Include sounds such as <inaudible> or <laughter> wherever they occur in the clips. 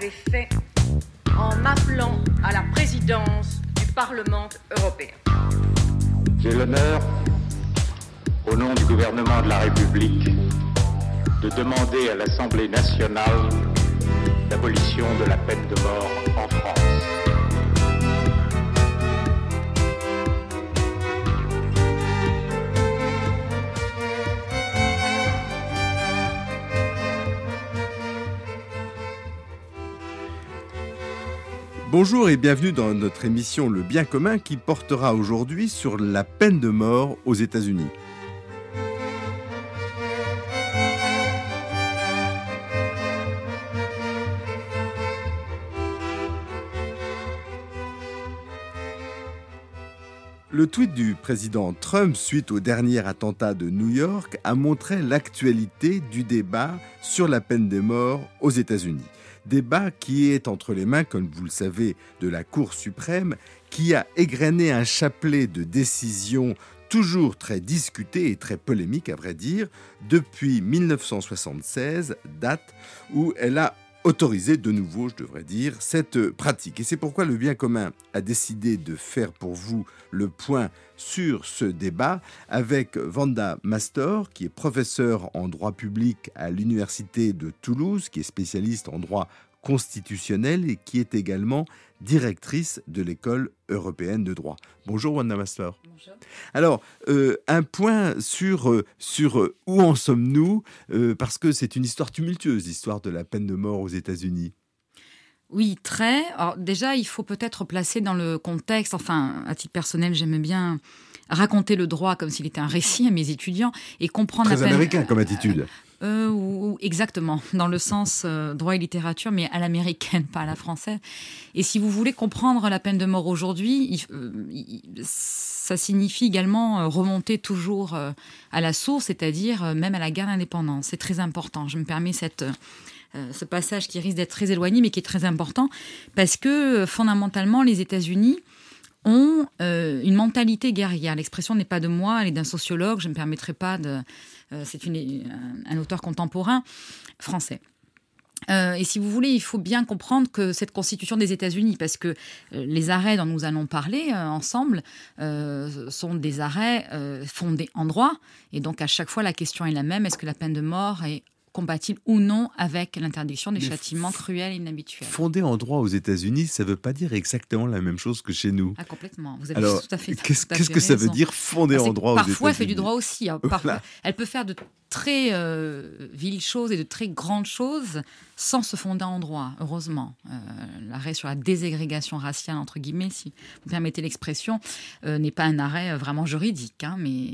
fait en m'appelant à la présidence du Parlement européen. J'ai l'honneur, au nom du gouvernement de la République, de demander à l'Assemblée nationale l'abolition de la peine de mort en France. Bonjour et bienvenue dans notre émission Le bien commun qui portera aujourd'hui sur la peine de mort aux États-Unis. Le tweet du président Trump suite au dernier attentat de New York a montré l'actualité du débat sur la peine de mort aux États-Unis. Débat qui est entre les mains, comme vous le savez, de la Cour suprême, qui a égrené un chapelet de décisions toujours très discutées et très polémiques, à vrai dire, depuis 1976, date où elle a autoriser de nouveau, je devrais dire, cette pratique. Et c'est pourquoi le bien commun a décidé de faire pour vous le point sur ce débat avec Vanda Mastor, qui est professeur en droit public à l'Université de Toulouse, qui est spécialiste en droit constitutionnelle et qui est également directrice de l'école européenne de droit. Bonjour Wanda Master. Bonjour. Alors, euh, un point sur, euh, sur euh, où en sommes-nous, parce que c'est une histoire tumultueuse, l'histoire de la peine de mort aux États-Unis. Oui, très. Alors déjà, il faut peut-être placer dans le contexte, enfin, à titre personnel, j'aime bien raconter le droit comme s'il était un récit à mes étudiants et comprendre Très américain comme attitude. Euh, ou, exactement, dans le sens euh, droit et littérature, mais à l'américaine, pas à la française. Et si vous voulez comprendre la peine de mort aujourd'hui, euh, ça signifie également remonter toujours à la source, c'est-à-dire même à la guerre d'indépendance. C'est très important. Je me permets cette ce passage qui risque d'être très éloigné, mais qui est très important, parce que fondamentalement, les États-Unis ont une mentalité guerrière. L'expression n'est pas de moi, elle est d'un sociologue, je ne me permettrai pas de, euh, c'est un auteur contemporain français. Euh, et si vous voulez, il faut bien comprendre que cette constitution des États-Unis, parce que euh, les arrêts dont nous allons parler ensemble sont des arrêts fondés en droit, et donc à chaque fois la question est la même est-ce que la peine de mort est compatible ou non avec l'interdiction des châtiments cruels et inhabituels. Fondé en droit aux États-Unis, ça ne veut pas dire exactement la même chose que chez nous. Ah, complètement. Vous avez tout à fait. Qu'est-ce que ça veut dire fondé en droit aux États-Unis Parfois, elle fait du droit aussi. Hein. Elle peut faire de très euh, viles choses et de très grandes choses sans se fonder en droit, heureusement. Euh, l'arrêt sur la déségrégation raciale, entre guillemets, si vous permettez l'expression, euh, n'est pas un arrêt vraiment juridique, hein, mais,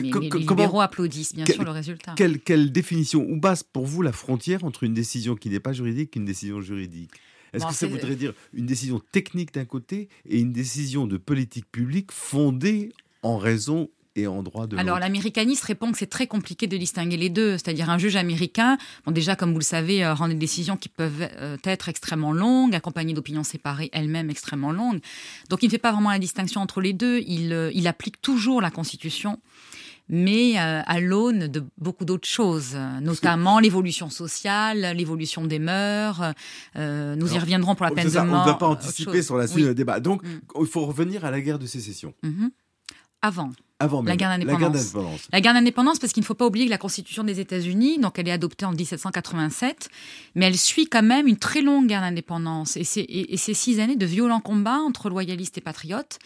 mais les, libéraux applaudissent bien sûr le résultat. Quelle, quelle définition ou base pour vous la frontière entre une décision qui n'est pas juridique et une décision juridique? Est-ce que ça voudrait dire une décision technique d'un côté et une décision de politique publique fondée en raison et en droit de Alors l'américaniste répond que c'est très compliqué de distinguer les deux. C'est-à-dire un juge américain, bon, déjà comme vous le savez, euh, rend des décisions qui peuvent euh, être extrêmement longues, accompagnées d'opinions séparées elles-mêmes extrêmement longues. Donc il ne fait pas vraiment la distinction entre les deux. Il, euh, il applique toujours la Constitution mais à l'aune de beaucoup d'autres choses, notamment l'évolution sociale, l'évolution des mœurs. nous y reviendrons pour la peine de mort. On ne va pas anticiper sur la suite du débat. Donc, mm. il faut revenir à la guerre de sécession. Mm-hmm. Avant. Avant la guerre d'indépendance. La guerre d'indépendance, parce qu'il ne faut pas oublier que la Constitution des États-Unis, donc elle est adoptée en 1787, mais elle suit quand même une très longue guerre d'indépendance et c'est six années de violents combats entre loyalistes et patriotes.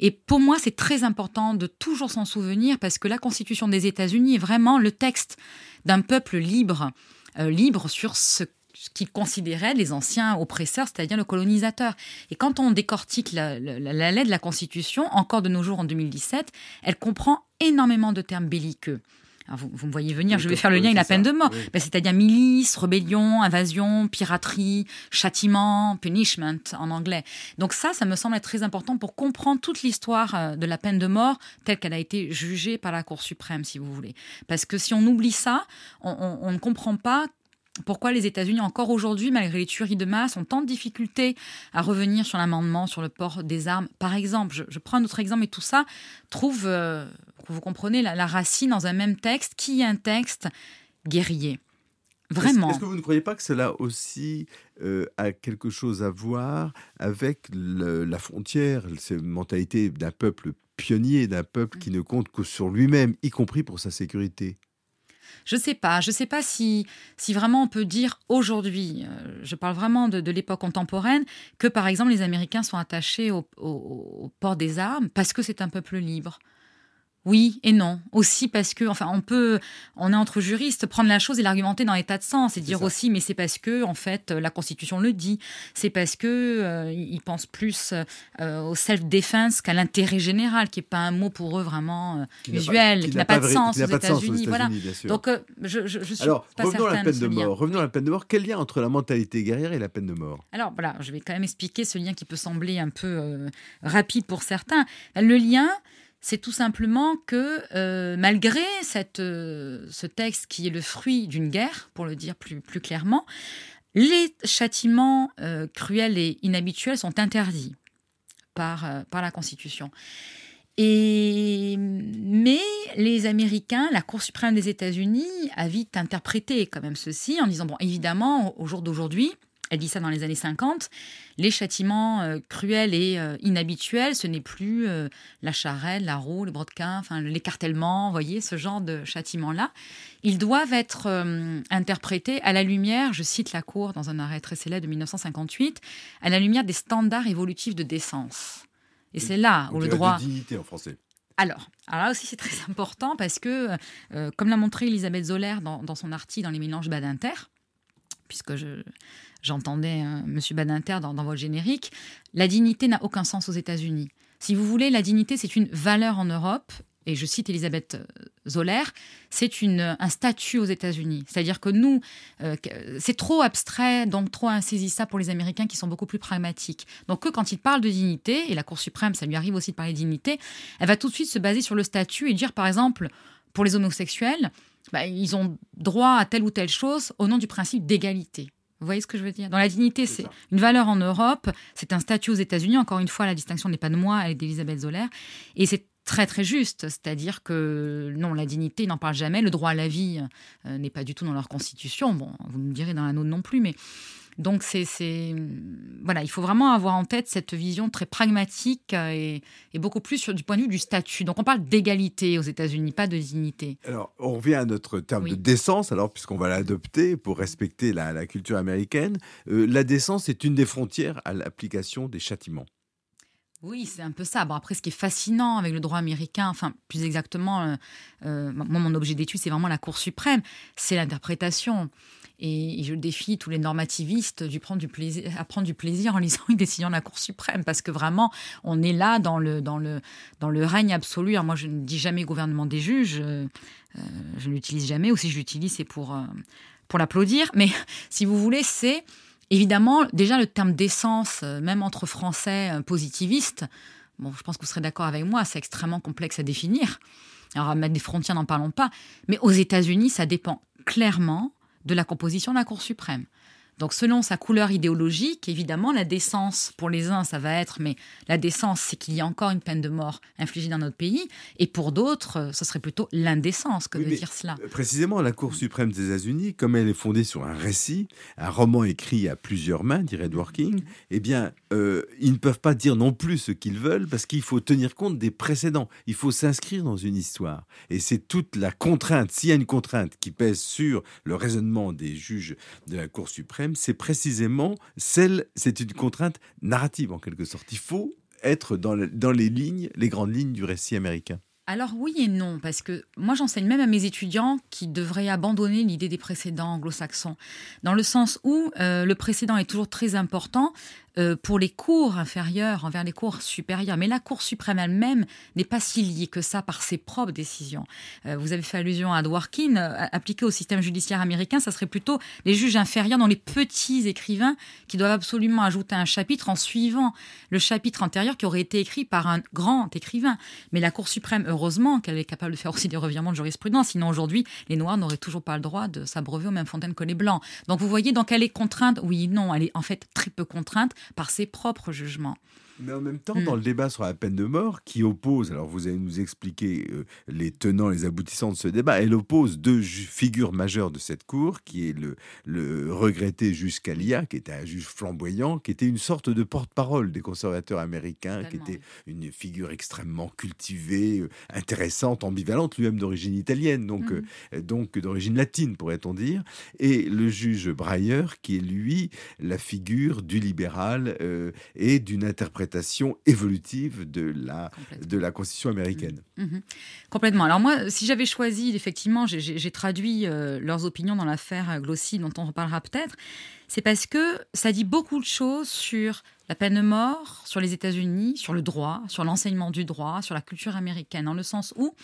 Et pour moi, c'est très important de toujours s'en souvenir parce que la Constitution des États-Unis est vraiment le texte d'un peuple libre, euh, libre sur ce ce qu'ils considéraient les anciens oppresseurs, c'est-à-dire le colonisateur. Et quand on décortique la, lettre de la Constitution, encore de nos jours en 2017, elle comprend énormément de termes belliqueux. vous, me voyez venir, je vais faire le lien avec la peine de mort. Ben, c'est-à-dire milice, rébellion, invasion, piraterie, châtiment, punishment en anglais. Donc ça, ça me semble être très important pour comprendre toute l'histoire euh, de la peine de mort telle qu'elle a été jugée par la Cour suprême, si vous voulez. Parce que si on oublie ça, on ne comprend pas pourquoi les États-Unis, encore aujourd'hui, malgré les tueries de masse, ont tant de difficultés à revenir sur l'amendement sur le port des armes? Par exemple, je, prends un autre exemple, et tout ça trouve, euh, vous comprenez, la, racine dans un même texte qui est un texte guerrier. Vraiment. Est-ce que vous ne croyez pas que cela aussi euh, a quelque chose à voir avec la frontière, cette mentalité d'un peuple pionnier, d'un peuple qui ne compte que sur lui-même, y compris pour sa sécurité? Je ne sais pas. Je sais pas si, si vraiment on peut dire aujourd'hui, euh, je parle vraiment de, l'époque contemporaine, que par exemple les Américains sont attachés au port des armes parce que c'est un peuple libre. Oui et non. Aussi parce que, enfin, on peut, on est entre juristes, prendre la chose et l'argumenter dans l'état de sens et dire aussi, mais c'est parce que, en fait, la Constitution le dit. C'est parce que euh, ils pensent plus euh, au self-defense qu'à l'intérêt général, qui est pas un mot pour eux vraiment euh, usuel, qui n'a pas, de sens aux États-Unis. Voilà. Donc, je, je, je, suis Alors, pas revenons à la peine de mort. Revenons à la peine de mort. Quel lien entre la mentalité guerrière et la peine de mort? Alors, voilà, je vais quand même expliquer ce lien qui peut sembler un peu rapide pour certains. Le lien c'est tout simplement que euh, malgré euh, ce texte qui est le fruit d'une guerre, pour le dire plus, clairement, les châtiments euh, cruels et inhabituels sont interdits par, par la Constitution. Et, mais les Américains, la Cour suprême des États-Unis a vite interprété quand même ceci en disant, bon, évidemment, au jour d'aujourd'hui, elle dit ça dans les années 50. Les châtiments euh, cruels et euh, inhabituels, ce n'est plus euh, la charrette, la roue, le brodequin, enfin l'écartèlement, vous voyez, ce genre de châtiments-là. Ils doivent être interprétés à la lumière, je cite la Cour dans un arrêt très célèbre de 1958, à la lumière des standards évolutifs de décence. Et c'est là où le droit... De dignité en français. Alors, alors là aussi c'est très important parce que, comme l'a montré Elisabeth Zoller dans, dans, son article dans les mélanges Badinter, puisque je, j'entendais euh, M. Badinter dans, votre générique, la dignité n'a aucun sens aux États-Unis. Si vous voulez, la dignité, c'est une valeur en Europe, et je cite Elisabeth euh, Zoller, c'est un statut aux États-Unis. C'est-à-dire que nous, euh, c'est trop abstrait, donc trop insaisissable pour les Américains qui sont beaucoup plus pragmatiques. Donc eux, quand ils parlent de dignité, et la Cour suprême, ça lui arrive aussi de parler de dignité, elle va tout de suite se baser sur le statut et dire, par exemple, pour les homosexuels, bah, ils ont droit à telle ou telle chose au nom du principe d'égalité. Vous voyez ce que je veux dire? Dans la dignité, c'est une valeur en Europe, c'est un statut aux États-Unis. Encore une fois, la distinction n'est pas de moi, elle est d'Elisabeth Zoller. Et c'est très très juste, c'est-à-dire que non, la dignité, ils n'en parlent jamais. Le droit à la vie euh, n'est pas du tout dans leur constitution. Bon, vous me direz dans la nôtre non plus, mais donc c'est voilà, il faut vraiment avoir en tête cette vision très pragmatique et, beaucoup plus sur, du point de vue du statut. Donc on parle d'égalité aux États-Unis, pas de dignité. Alors on revient à notre terme de décence, alors puisqu'on va l'adopter pour respecter la, culture américaine. Euh, la décence est une des frontières à l'application des châtiments. Oui, c'est un peu ça. Bon, après, ce qui est fascinant avec le droit américain, enfin, plus exactement, euh, euh, moi, mon objet d'étude, c'est vraiment la Cour suprême, c'est l'interprétation. Et, je défie tous les normativistes du du plaisir, à prendre du plaisir en <laughs> lisant une décision de la Cour suprême, parce que vraiment, on est là dans le, dans le, dans le règne absolu. moi, je ne dis jamais gouvernement des juges, euh, je ne l'utilise jamais, ou si je l'utilise, c'est pour, pour l'applaudir. Mais <laughs> si vous voulez, c'est Évidemment, déjà le terme d'essence, euh, même entre français euh, positivistes, bon, je pense que vous serez d'accord avec moi, c'est extrêmement complexe à définir. Alors, à mettre des frontières, n'en parlons pas. Mais aux États-Unis, ça dépend clairement de la composition de la Cour suprême. Donc selon sa couleur idéologique, évidemment, la décence, pour les uns, ça va être, mais la décence, c'est qu'il y a encore une peine de mort infligée dans notre pays, et pour d'autres, euh, ce serait plutôt l'indécence que de dire cela. Précisément, la Cour suprême des États-Unis, comme elle est fondée sur un récit, un roman écrit à plusieurs mains, dirait Edward King, eh bien, euh, ils ne peuvent pas dire non plus ce qu'ils veulent, parce qu'il faut tenir compte des précédents. Il faut s'inscrire dans une histoire. Et c'est toute la contrainte, s'il y a une contrainte qui pèse sur le raisonnement des juges de la Cour suprême, c'est précisément celle, c'est une contrainte narrative en quelque sorte. Il faut être dans, dans les lignes, les grandes lignes du récit américain. Alors oui et non, parce que moi j'enseigne même à mes étudiants qui devraient abandonner l'idée des précédents anglo-saxons, dans le sens où euh, le précédent est toujours très important, euh, pour les cours inférieurs envers les cours supérieurs. Mais la Cour suprême elle-même n'est pas si liée que ça par ses propres décisions. Euh, vous avez fait allusion à Dworkin. Euh, appliqué au système judiciaire américain, ça serait plutôt les juges inférieurs dans les petits écrivains qui doivent absolument ajouter un chapitre en suivant le chapitre antérieur qui aurait été écrit par un grand écrivain. Mais la Cour suprême, heureusement qu'elle est capable de faire aussi des revirements de jurisprudence. Sinon, aujourd'hui, les Noirs n'auraient toujours pas le droit de s'abreuver aux mêmes fontaines que les Blancs. Donc, vous voyez, donc elle est contrainte? Oui, non, elle est en fait très peu contrainte par ses propres jugements. Mais en même temps, dans le débat sur la peine de mort, qui oppose, alors vous allez nous expliquer euh, les tenants, les aboutissants de ce débat, elle oppose deux figures majeures de cette cour, qui est le, le regretté juge Scalia, qui était un juge flamboyant, qui était une sorte de porte-parole des conservateurs américains, qui était une figure extrêmement cultivée, euh, intéressante, ambivalente, lui-même d'origine italienne, donc, mmh. euh, donc d'origine latine, pourrait-on dire, et le juge Breyer, qui est lui la figure du libéral et d'une interprétation évolutive de la, de la Constitution américaine. Mmh. Mmh. Complètement. Alors moi, si j'avais choisi, effectivement, j'ai traduit euh, leurs opinions dans l'affaire Glossy, dont on reparlera peut-être, c'est parce que ça dit beaucoup de choses sur la peine de mort, sur les États-Unis, sur le droit, sur l'enseignement du droit, sur la culture américaine, dans le sens où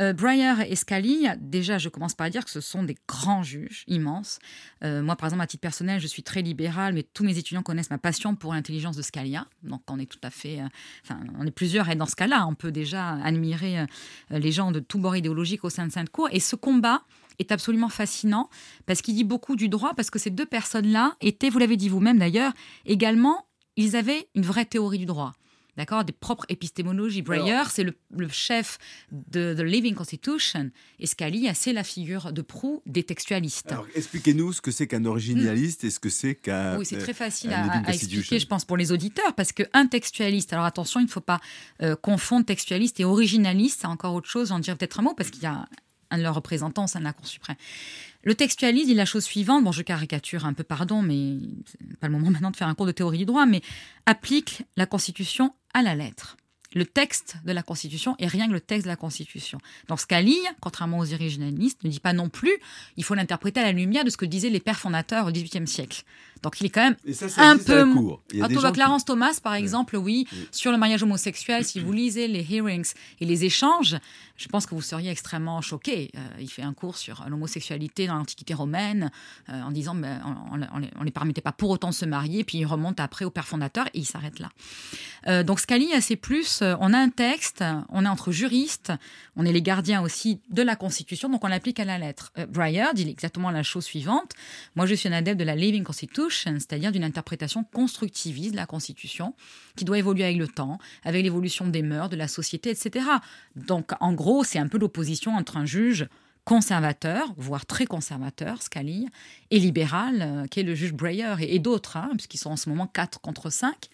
euh, Breyer et Scalia, déjà, je commence par dire que ce sont des grands juges, immenses. Euh, moi, par exemple, à titre personnel, je suis très libéral, mais tous mes étudiants connaissent ma passion pour l'intelligence de Scalia. Donc, on est tout à fait. Euh, enfin, on est plusieurs être dans ce cas-là. On peut déjà admirer les gens de tous bords idéologiques au sein de Sainte-Cour. Et ce combat est absolument fascinant parce qu'il dit beaucoup du droit, parce que ces deux personnes-là étaient, vous l'avez dit vous-même d'ailleurs, également, ils avaient une vraie théorie du droit d'accord, des propres épistémologies. Breyer, c'est le, chef de The Living Constitution, et Scalia, c'est la figure de proue des textualistes. Alors, expliquez-nous ce que c'est qu'un originaliste et ce que c'est qu'un. Oui, c'est très facile à, expliquer, je pense, pour les auditeurs, parce qu'un textualiste, alors attention, il ne faut pas euh, confondre textualiste et originaliste, c'est encore autre chose, j'en dirais peut-être un mot, parce qu'il y a un de leurs représentants de la Cour suprême. Le textualiste dit la chose suivante, bon je caricature un peu, pardon, mais pas le moment <laughs> maintenant de faire un cours de théorie du droit, mais applique la Constitution à la lettre le texte de la Constitution et rien que le texte de la Constitution. Dans ce cas, contrairement aux originalistes, ne dit pas non plus il faut l'interpréter à la lumière de ce que disaient les pères fondateurs au XVIIIe siècle. Donc il est quand même un peu. À Clarence Thomas, par exemple, oui, sur le mariage homosexuel, si vous lisez les hearings et les échanges, je pense que vous seriez extrêmement choqué. Euh, il fait un cours sur l'homosexualité dans l'Antiquité romaine euh, en disant ben, on ne les permettait pas pour autant de se marier, puis il remonte après au père fondateur et il s'arrête là. Euh, donc Scali, c'est plus euh, on a un texte, on est entre juristes, on est les gardiens aussi de la Constitution, donc on l'applique à la lettre. Breyer dit exactement la chose suivante. Moi, je suis un adepte de la Living Constitution, c'est-à-dire d'une interprétation constructiviste de la Constitution, qui doit évoluer avec le temps, avec l'évolution des mœurs, de la société, etc. Donc, en gros, c'est un peu l'opposition entre un juge conservateur, voire très conservateur, Scalia, et libéral, euh, qui est le juge Breyer, et, d'autres, hein, puisqu'ils sont en ce moment 4 contre 5,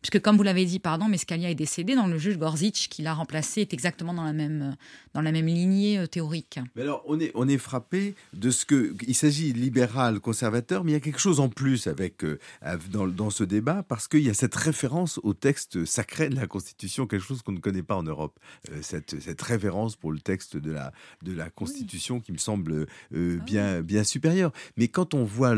puisque comme vous l'avez dit, pardon, mais Scalia est décédé, donc le juge Gorzic, qui l'a remplacé, est exactement dans la même, dans la même lignée euh, théorique. Mais alors, on est, on est frappé de ce que... Il s'agit libéral, conservateur, mais il y a quelque chose en plus avec, euh, dans, dans, ce débat, parce qu'il y a cette référence au texte sacré de la Constitution, quelque chose qu'on ne connaît pas en Europe, cette, cette référence pour le texte de la, de la Constitution qui me semble ah bien, bien supérieure. Mais quand quand on voit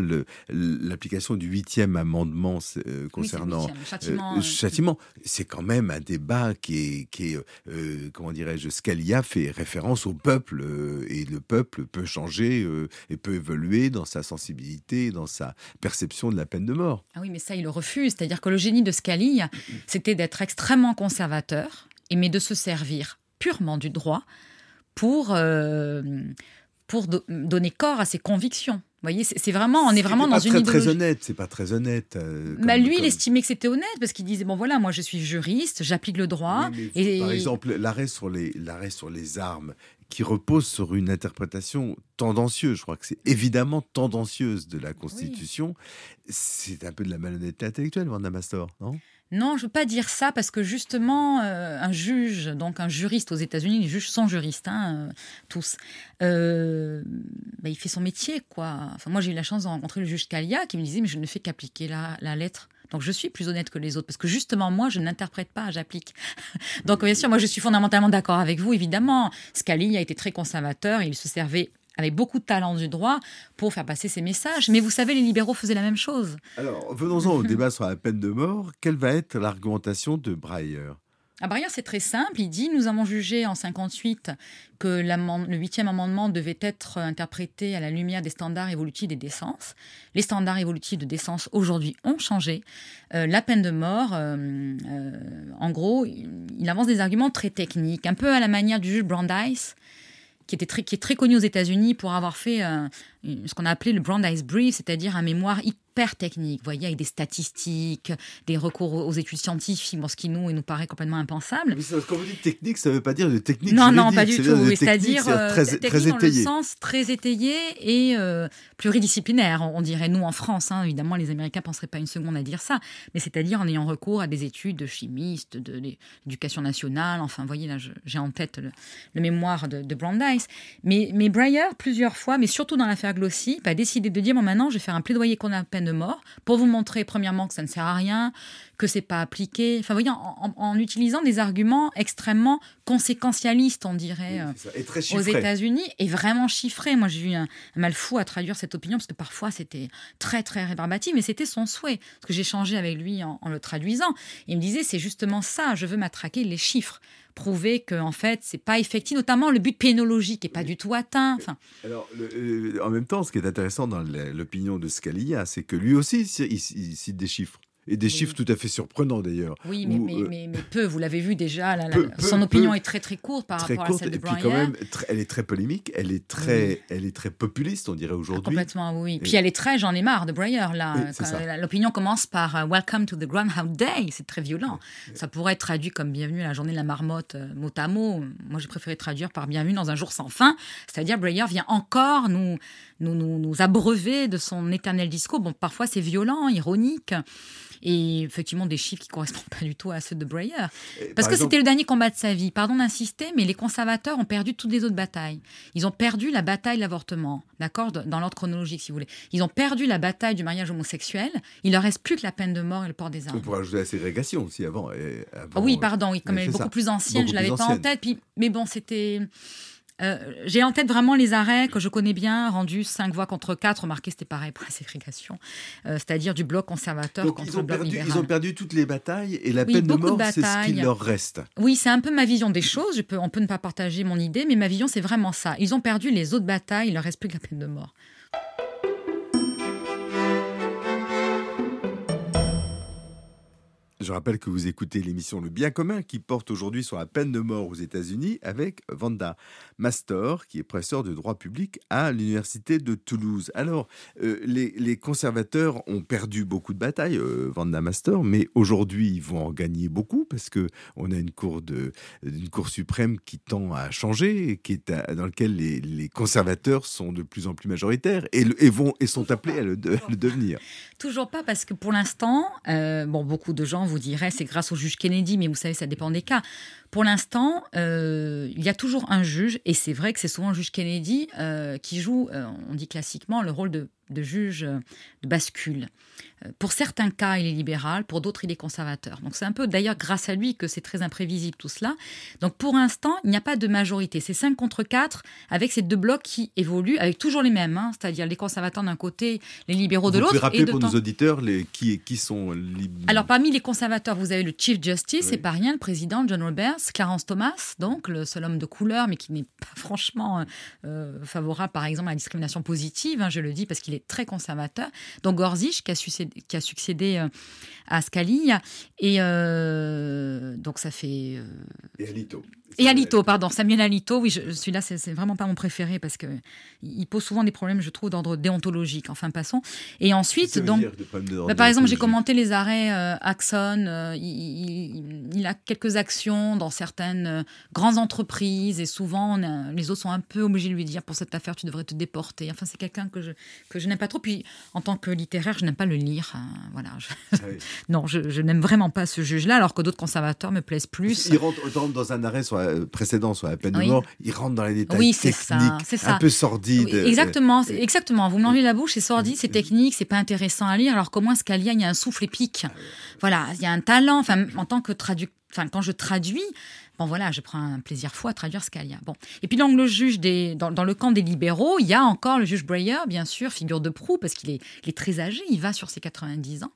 l'application du huitième amendement euh, concernant le châtiment, euh, c'est quand même un débat qui est, qui est euh, comment dirais-je, Scalia fait référence au peuple et le peuple peut changer et peut évoluer dans sa sensibilité, dans sa perception de la peine de mort. Ah oui, mais ça, il le refuse. C'est-à-dire que le génie de Scalia, c'était d'être extrêmement conservateur, mais de se servir purement du droit pour, pour donner corps à ses convictions voyez, c'est vraiment, on est vraiment dans une très, idéologie. très honnête, c'est pas très honnête. Euh, bah, lui, il estimait que c'était honnête parce qu'il disait bon voilà, moi je suis juriste, j'applique le droit. et... Par exemple, l'arrêt sur les l'arrêt sur les armes qui repose sur une interprétation tendancieuse. Je crois que c'est évidemment tendancieuse de la Constitution. C'est un peu de la malhonnêteté intellectuelle, Van Mastor, non? Non, je ne veux pas dire ça parce que justement, euh, un juge, donc un juriste aux États-Unis, les juges sont juristes, hein, euh, tous, euh, bah, il fait son métier, quoi. Enfin, moi, j'ai eu la chance de rencontrer le juge Scalia qui me disait, mais je ne fais qu'appliquer la, lettre. Donc, je suis plus honnête que les autres parce que justement, moi, je n'interprète pas, j'applique. <laughs> donc, bien sûr, moi, je suis fondamentalement d'accord avec vous, évidemment. Scalia a été très conservateur il se servait avec beaucoup de talent du droit pour faire passer ses messages. Mais vous savez, les libéraux faisaient la même chose. Alors, venons-en au <laughs> débat sur la peine de mort. Quelle va être l'argumentation de Breyer? À Breyer, c'est très simple. Il dit Nous avons jugé en 58 que le huitième amendement devait être interprété à la lumière des standards évolutifs des décences. Les standards évolutifs de décence aujourd'hui ont changé. Euh, la peine de mort, euh, euh, en gros, il avance des arguments très techniques, un peu à la manière du juge Brandeis qui, est très connu aux États-Unis pour avoir fait euh, ce qu'on a appelé le Brandeis Brief, c'est-à-dire un mémoire super technique, vous voyez, avec des statistiques, des recours aux études scientifiques, ce qui nous, il nous paraît complètement impensable. Mais quand vous dites technique, ça ne veut pas dire de technique Non, non, pas du tout. C'est-à-dire très, très dans le sens très étayé et euh, pluridisciplinaire, on, dirait nous en France. Hein. évidemment, les Américains ne penseraient pas une seconde à dire ça, mais c'est-à-dire en ayant recours à des études de chimistes, de l'éducation nationale. Enfin, vous voyez, là, j'ai en tête le, mémoire de, de, Brandeis. Mais, mais Breyer, plusieurs fois, mais surtout dans l'affaire Glossy, a décidé de dire bon, maintenant, je vais faire un plaidoyer qu'on a à de mort. Pour vous montrer, premièrement, que ça ne sert à rien, que c'est pas appliqué. Enfin, voyez, en, utilisant des arguments extrêmement conséquentialistes, on dirait, euh, aux États-Unis, et vraiment chiffrés. Moi, j'ai eu un, mal fou à traduire cette opinion parce que parfois c'était très très rébarbatif, mais c'était son souhait. Parce que j'ai changé avec lui en, le traduisant. il me disait c'est justement ça, je veux m'attraquer les chiffres prouver que en fait c'est pas effectif notamment le but pénologique est pas du tout atteint enfin alors euh, en même temps ce qui est intéressant dans l'opinion de Scalia c'est que lui aussi il cite des chiffres et des chiffres tout à fait surprenants d'ailleurs. Oui, mais, mais, euh, mais, peu, vous l'avez vu déjà, son opinion est très très courte par rapport à celle de et puis quand même, elle est très polémique, elle est très, elle est très populiste, on dirait aujourd'hui. complètement, oui. Et... Puis elle est très, j'en ai marre de Breyer, là. L'opinion commence par euh, Welcome to the Groundhog Day, c'est très violent. Ça pourrait être traduit comme Bienvenue à la journée de la marmotte, euh, mot à mot. Moi, j'ai préféré traduire par Bienvenue dans un jour sans fin, c'est-à-dire Breyer vient encore nous, nous, nous, nous abreuver de son éternel discours. Bon, parfois c'est violent, ironique et effectivement des chiffres qui correspondent pas du tout à ceux de Breyer. Parce que c'était le dernier combat de sa vie. Pardon d'insister, mais les conservateurs ont perdu toutes les autres batailles. Ils ont perdu la bataille de l'avortement, d'accord, dans l'ordre chronologique, si vous voulez. Ils ont perdu la bataille du mariage homosexuel. Il leur reste plus que la peine de mort et le port des armes. On pourrait ajouter la ségrégation aussi avant. oui, pardon, oui, comme elle est beaucoup plus ancienne, je l'avais pas en tête. Puis, mais bon, c'était. Euh, j'ai en tête vraiment les arrêts que je connais bien, rendus 5 voix contre 4. Remarquez, c'était pareil pour la ségrégation, euh, c'est-à-dire du bloc conservateur contre ils ont le bloc perdu, libéral. Ils ont perdu toutes les batailles et la peine de mort, c'est ce qui leur reste. Oui, c'est un peu ma vision des choses. Je peux, on peut ne pas partager mon idée, mais ma vision, c'est vraiment ça. Ils ont perdu les autres batailles, il leur reste plus que la peine de mort. Je rappelle que vous écoutez l'émission Le Bien commun qui porte aujourd'hui sur la peine de mort aux États-Unis avec Vanda Mastor, qui est professeur de droit public à l'Université de Toulouse. Alors, euh, les, conservateurs ont perdu beaucoup de batailles, euh, Vanda Mastor, mais aujourd'hui, ils vont en gagner beaucoup parce que on a une cour, de, une cour suprême qui tend à changer, qui est dans laquelle les, conservateurs sont de plus en plus majoritaires et, vont, et sont appelés à le, devenir. Toujours pas parce que pour l'instant, euh, bon, beaucoup de gens vous diraient c'est grâce au juge Kennedy, mais vous savez, ça dépend des cas. Pour l'instant, euh, il y a toujours un juge, et c'est vrai que c'est souvent le juge Kennedy euh, qui joue, euh, on dit classiquement, le rôle de, juge de bascule. Pour certains cas, il est libéral, pour d'autres, il est conservateur. Donc c'est un peu d'ailleurs grâce à lui que c'est très imprévisible tout cela. Donc pour l'instant, il n'y a pas de majorité. C'est 5 contre 4 avec ces deux blocs qui évoluent, avec toujours les mêmes, hein. c'est-à-dire les conservateurs d'un côté, les libéraux de l'autre. Vous rappeler pour nos auditeurs les, qui, qui sont libéraux Alors parmi les conservateurs, vous avez le Chief Justice, c'est pas rien, le président John Roberts, Clarence Thomas, donc le seul homme de couleur, mais qui n'est pas <laughs> franchement euh, euh, favorable, par exemple, à la discrimination positive. Hein, je le dis parce qu'il est très conservateur. Donc Gorzic, qui a, succédé, qui a succédé euh, à Scalia, et donc ça fait. et Alito. Et Alito, pardon, Samuel Alito, oui, celui-là, c'est vraiment pas mon préféré parce que il pose souvent des problèmes, je trouve, d'ordre déontologique. Enfin, passons. Et ensuite, donc, bah, par exemple, j'ai commenté les arrêts euh, Axon. Euh, il, a quelques actions dans certaines euh, grandes entreprises et souvent, les autres sont un peu obligés de lui dire pour cette affaire, tu devrais te déporter. Enfin, c'est quelqu'un que je que je n'aime pas trop. Puis, en tant que littéraire, je n'aime pas le lire. Hein, voilà. Ah <laughs> non, je, n'aime vraiment pas ce juge-là, alors que d'autres conservateurs me plaisent plus. Il rentre, dans un arrêt sur euh, précédent sur la peine de mort, il rentre dans les détails oui, techniques, ça, ça. un peu sordides. exactement, exactement. Vous me l'enlevez la bouche, c'est sordide, c'est technique, c'est pas intéressant à lire. Alors comment Scalia, il y a un souffle épique. Ah voilà, il y a un talent. Enfin, en tant que traducteur, enfin, quand je traduis, Bon, voilà, je prends un plaisir fou à traduire Scalia. Bon. Et puis, donc, le juge dans, le camp des libéraux, il y a encore le juge Breyer, bien sûr, figure de proue, parce qu'il est, est, très âgé, il va sur ses 90 ans.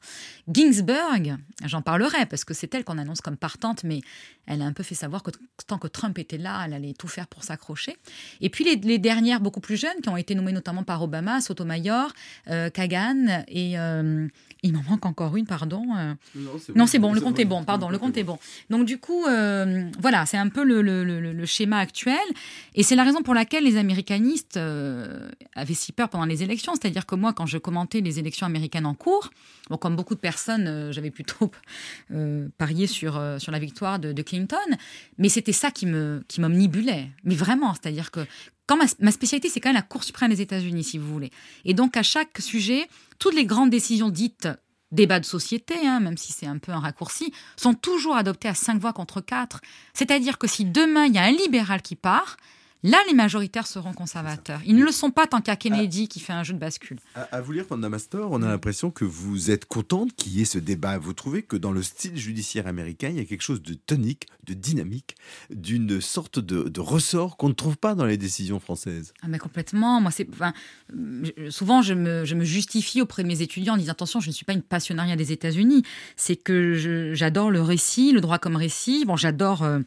Ginsburg, j'en parlerai, parce que c'est elle qu'on annonce comme partante, mais elle a un peu fait savoir que tant que Trump était là, elle allait tout faire pour s'accrocher. Et puis, les, dernières, beaucoup plus jeunes, qui ont été nommées notamment par Obama, Sotomayor, euh, Kagan, et euh, il m'en manque encore une, pardon. Euh. Non, c'est bon, le compte est bon, pardon, le compte est bon. Donc, du coup, voilà voilà, c'est un peu le, schéma actuel. Et c'est la raison pour laquelle les américanistes euh, avaient si peur pendant les élections. C'est-à-dire que moi, quand je commentais les élections américaines en cours, bon, comme beaucoup de personnes, euh, j'avais plutôt euh, parié sur, sur la victoire de, Clinton. Mais c'était ça qui me qui m'omnibulait. Mais vraiment, c'est-à-dire que quand ma, ma spécialité, c'est quand même la Cour suprême des États-Unis, si vous voulez. Et donc, à chaque sujet, toutes les grandes décisions dites débats de société, hein, même si c'est un peu un raccourci, sont toujours adoptés à cinq voix contre quatre. C'est-à-dire que si demain il y a un libéral qui part, Là, les majoritaires seront conservateurs. Ils ne le sont pas tant qu'à Kennedy qui fait un jeu de bascule. À, vous lire Panda Mastor, on a l'impression que vous êtes contente qu'il y ait ce débat. Vous trouvez que dans le style judiciaire américain, il y a quelque chose de tonique, de dynamique, d'une sorte de, ressort qu'on ne trouve pas dans les décisions françaises? Ah mais Complètement. Moi, c'est, enfin, souvent, je me, je me, justifie auprès de mes étudiants en disant attention, je ne suis pas une passionnariat des États-Unis. C'est que j'adore le récit, le droit comme récit. Bon, j'adore. Euh,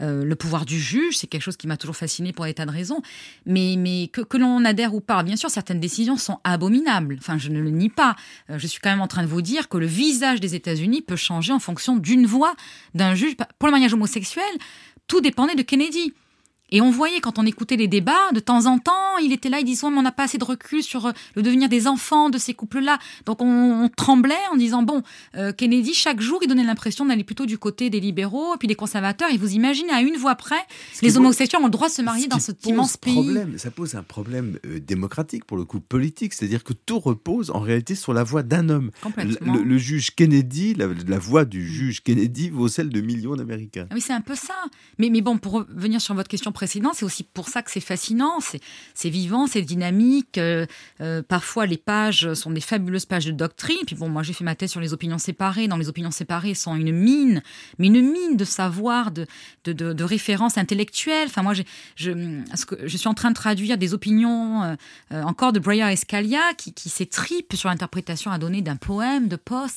euh, le pouvoir du juge, c'est quelque chose qui m'a toujours fasciné pour des de raisons. Mais, mais que, que l'on adhère ou pas, bien sûr, certaines décisions sont abominables. Enfin, je ne le nie pas. Euh, je suis quand même en train de vous dire que le visage des États-Unis peut changer en fonction d'une voix d'un juge. Pour le mariage homosexuel, tout dépendait de Kennedy. Et on voyait quand on écoutait les débats, de temps en temps, il était là, il disait mais on n'a pas assez de recul sur euh, le devenir des enfants de ces couples-là. Donc on, tremblait en disant bon, euh, Kennedy chaque jour il donnait l'impression d'aller plutôt du côté des libéraux et puis des conservateurs. Et vous imaginez à une voix près, les homosexuels ont le droit de se marier dans cet immense pays. Problème, ça pose un problème euh, démocratique pour le coup politique, c'est-à-dire que tout repose en réalité sur la voix d'un homme. Le, le, juge Kennedy, la, voix du juge Kennedy vaut celle de millions d'Américains. Ah oui, c'est un peu ça. Mais, mais bon, pour revenir sur votre question précédent. C'est aussi pour ça que c'est fascinant, c'est vivant, c'est dynamique. Euh, euh, parfois, les pages sont des fabuleuses pages de doctrine. Puis bon, moi, j'ai fait ma thèse sur les opinions séparées. Dans les opinions séparées, sont une mine, mais une mine de savoir, de, de, de, références intellectuelles. Enfin, moi, je, je suis en train de traduire des opinions euh, encore de Breyer Escalia qui, qui s'étripe sur l'interprétation à donner d'un poème de Poe.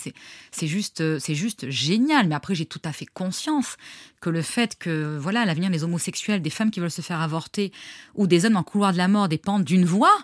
C'est juste, juste génial. Mais après, j'ai tout à fait conscience que le fait que voilà l'avenir des homosexuels, des femmes qui veulent se faire avorter ou des hommes en couloir de la mort dépendent d'une voix,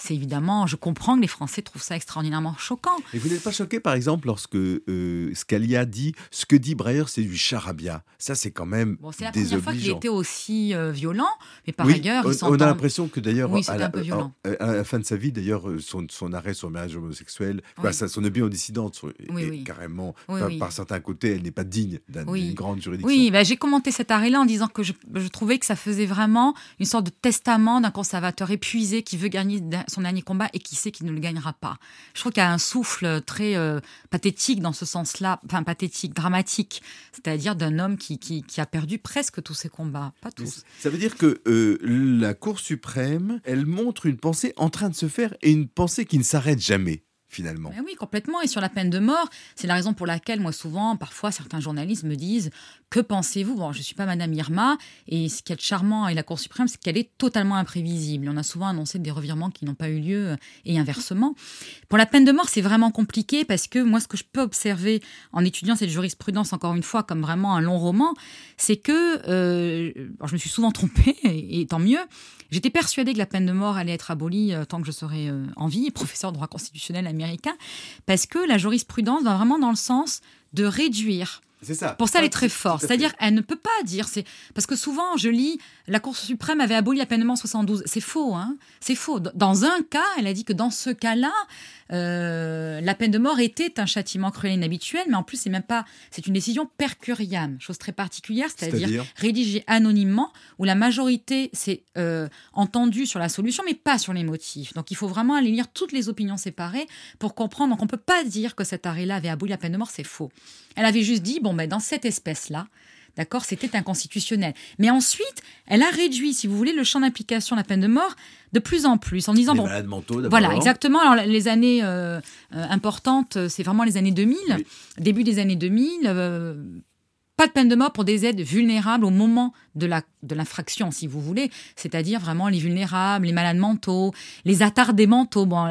c'est évidemment, je comprends que les Français trouvent ça extraordinairement choquant. Et vous n'êtes pas choqué, par exemple, lorsque euh, Scalia dit ce que dit Breyer, c'est du charabia. Ça, c'est quand même bon, C'est la première fois qu'il était aussi euh, violent, mais par ailleurs, on, on a l'impression que d'ailleurs, oui, à, peu violent. à, la fin de sa vie, d'ailleurs, euh, son, son, arrêt sur le mariage homosexuel, oui. son opinion dissidente est carrément, par, certains côtés, elle n'est pas digne d'une grande juridiction. Oui, bah, j'ai commenté cet arrêt-là en disant que je, je trouvais que ça faisait vraiment une sorte de testament d'un conservateur épuisé qui veut gagner son dernier combat et qui sait qu'il ne le gagnera pas. Je trouve qu'il y a un souffle très euh, pathétique dans ce sens-là, enfin pathétique, dramatique, c'est-à-dire d'un homme qui, qui, a perdu presque tous ses combats, pas tous. Ça veut dire que euh, la Cour suprême, elle montre une pensée en train de se faire et une pensée qui ne s'arrête jamais finalement. oui, complètement. Et sur la peine de mort, c'est la raison pour laquelle, moi, souvent, parfois, certains journalistes me disent Que pensez-vous? Bon, je ne suis pas Madame Irma, et ce qui est charmant avec la Cour suprême, c'est qu'elle est totalement imprévisible. On a souvent annoncé des revirements qui n'ont pas eu lieu, et inversement. Pour la peine de mort, c'est vraiment compliqué parce que moi, ce que je peux observer en étudiant cette jurisprudence, encore une fois, comme vraiment un long roman, c'est que euh, je me suis souvent trompée, <laughs> et, tant mieux. J'étais persuadée que la peine de mort allait être abolie euh, tant que je serais euh, en vie, <laughs> professeur de droit constitutionnel américain, parce que la jurisprudence va vraiment dans le sens de réduire c'est ça. Pour ça, elle est très forte. C'est-à-dire, elle ne peut pas dire. C'est parce que souvent, je lis, la Cour suprême avait aboli la peine de mort en 72. C'est faux, hein. C'est faux. Dans un cas, elle a dit que dans ce cas-là, euh, la peine de mort était un châtiment cruel et inhabituel, mais en plus, c'est même pas, c'est une décision per curiam, chose très particulière, c'est-à-dire rédigée anonymement, où la majorité s'est euh, entendue sur la solution, mais pas sur les motifs. Donc, il faut vraiment aller lire toutes les opinions séparées pour comprendre. Donc, on peut pas dire que cet arrêt-là avait aboli la peine de mort, c'est faux. Elle avait juste dit, bon, ben, dans cette espèce-là, D'accord C'était inconstitutionnel. Mais ensuite, elle a réduit, si vous voulez, le champ d'application de la peine de mort de plus en plus, en disant les malades mentaux, voilà, exactement. Alors les années euh, euh, importantes, c'est vraiment les années 2000, début des années 2000. Euh, pas de peine de mort pour des aides vulnérables au moment de la de l'infraction, si vous voulez, c'est-à-dire vraiment les vulnérables, les malades mentaux, les attardés mentaux. Bon,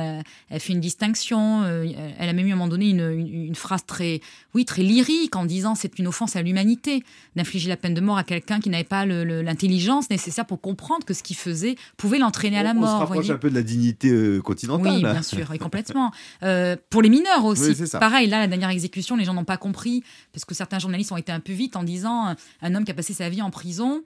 elle, fait une distinction. Euh, elle a même eu à un moment donné une, phrase très, oui, très lyrique en disant c'est une offense à l'humanité d'infliger la peine de mort à quelqu'un qui n'avait pas l'intelligence nécessaire pour comprendre que ce qu'il faisait pouvait l'entraîner à la mort. On se rapproche un peu de la dignité euh, continentale. Oui, bien sûr, et complètement. Euh, pour les mineurs aussi. Pareil, là, la dernière exécution, les gens n'ont pas compris parce que certains journalistes ont été un peu vite en disant un homme qui a passé sa vie en prison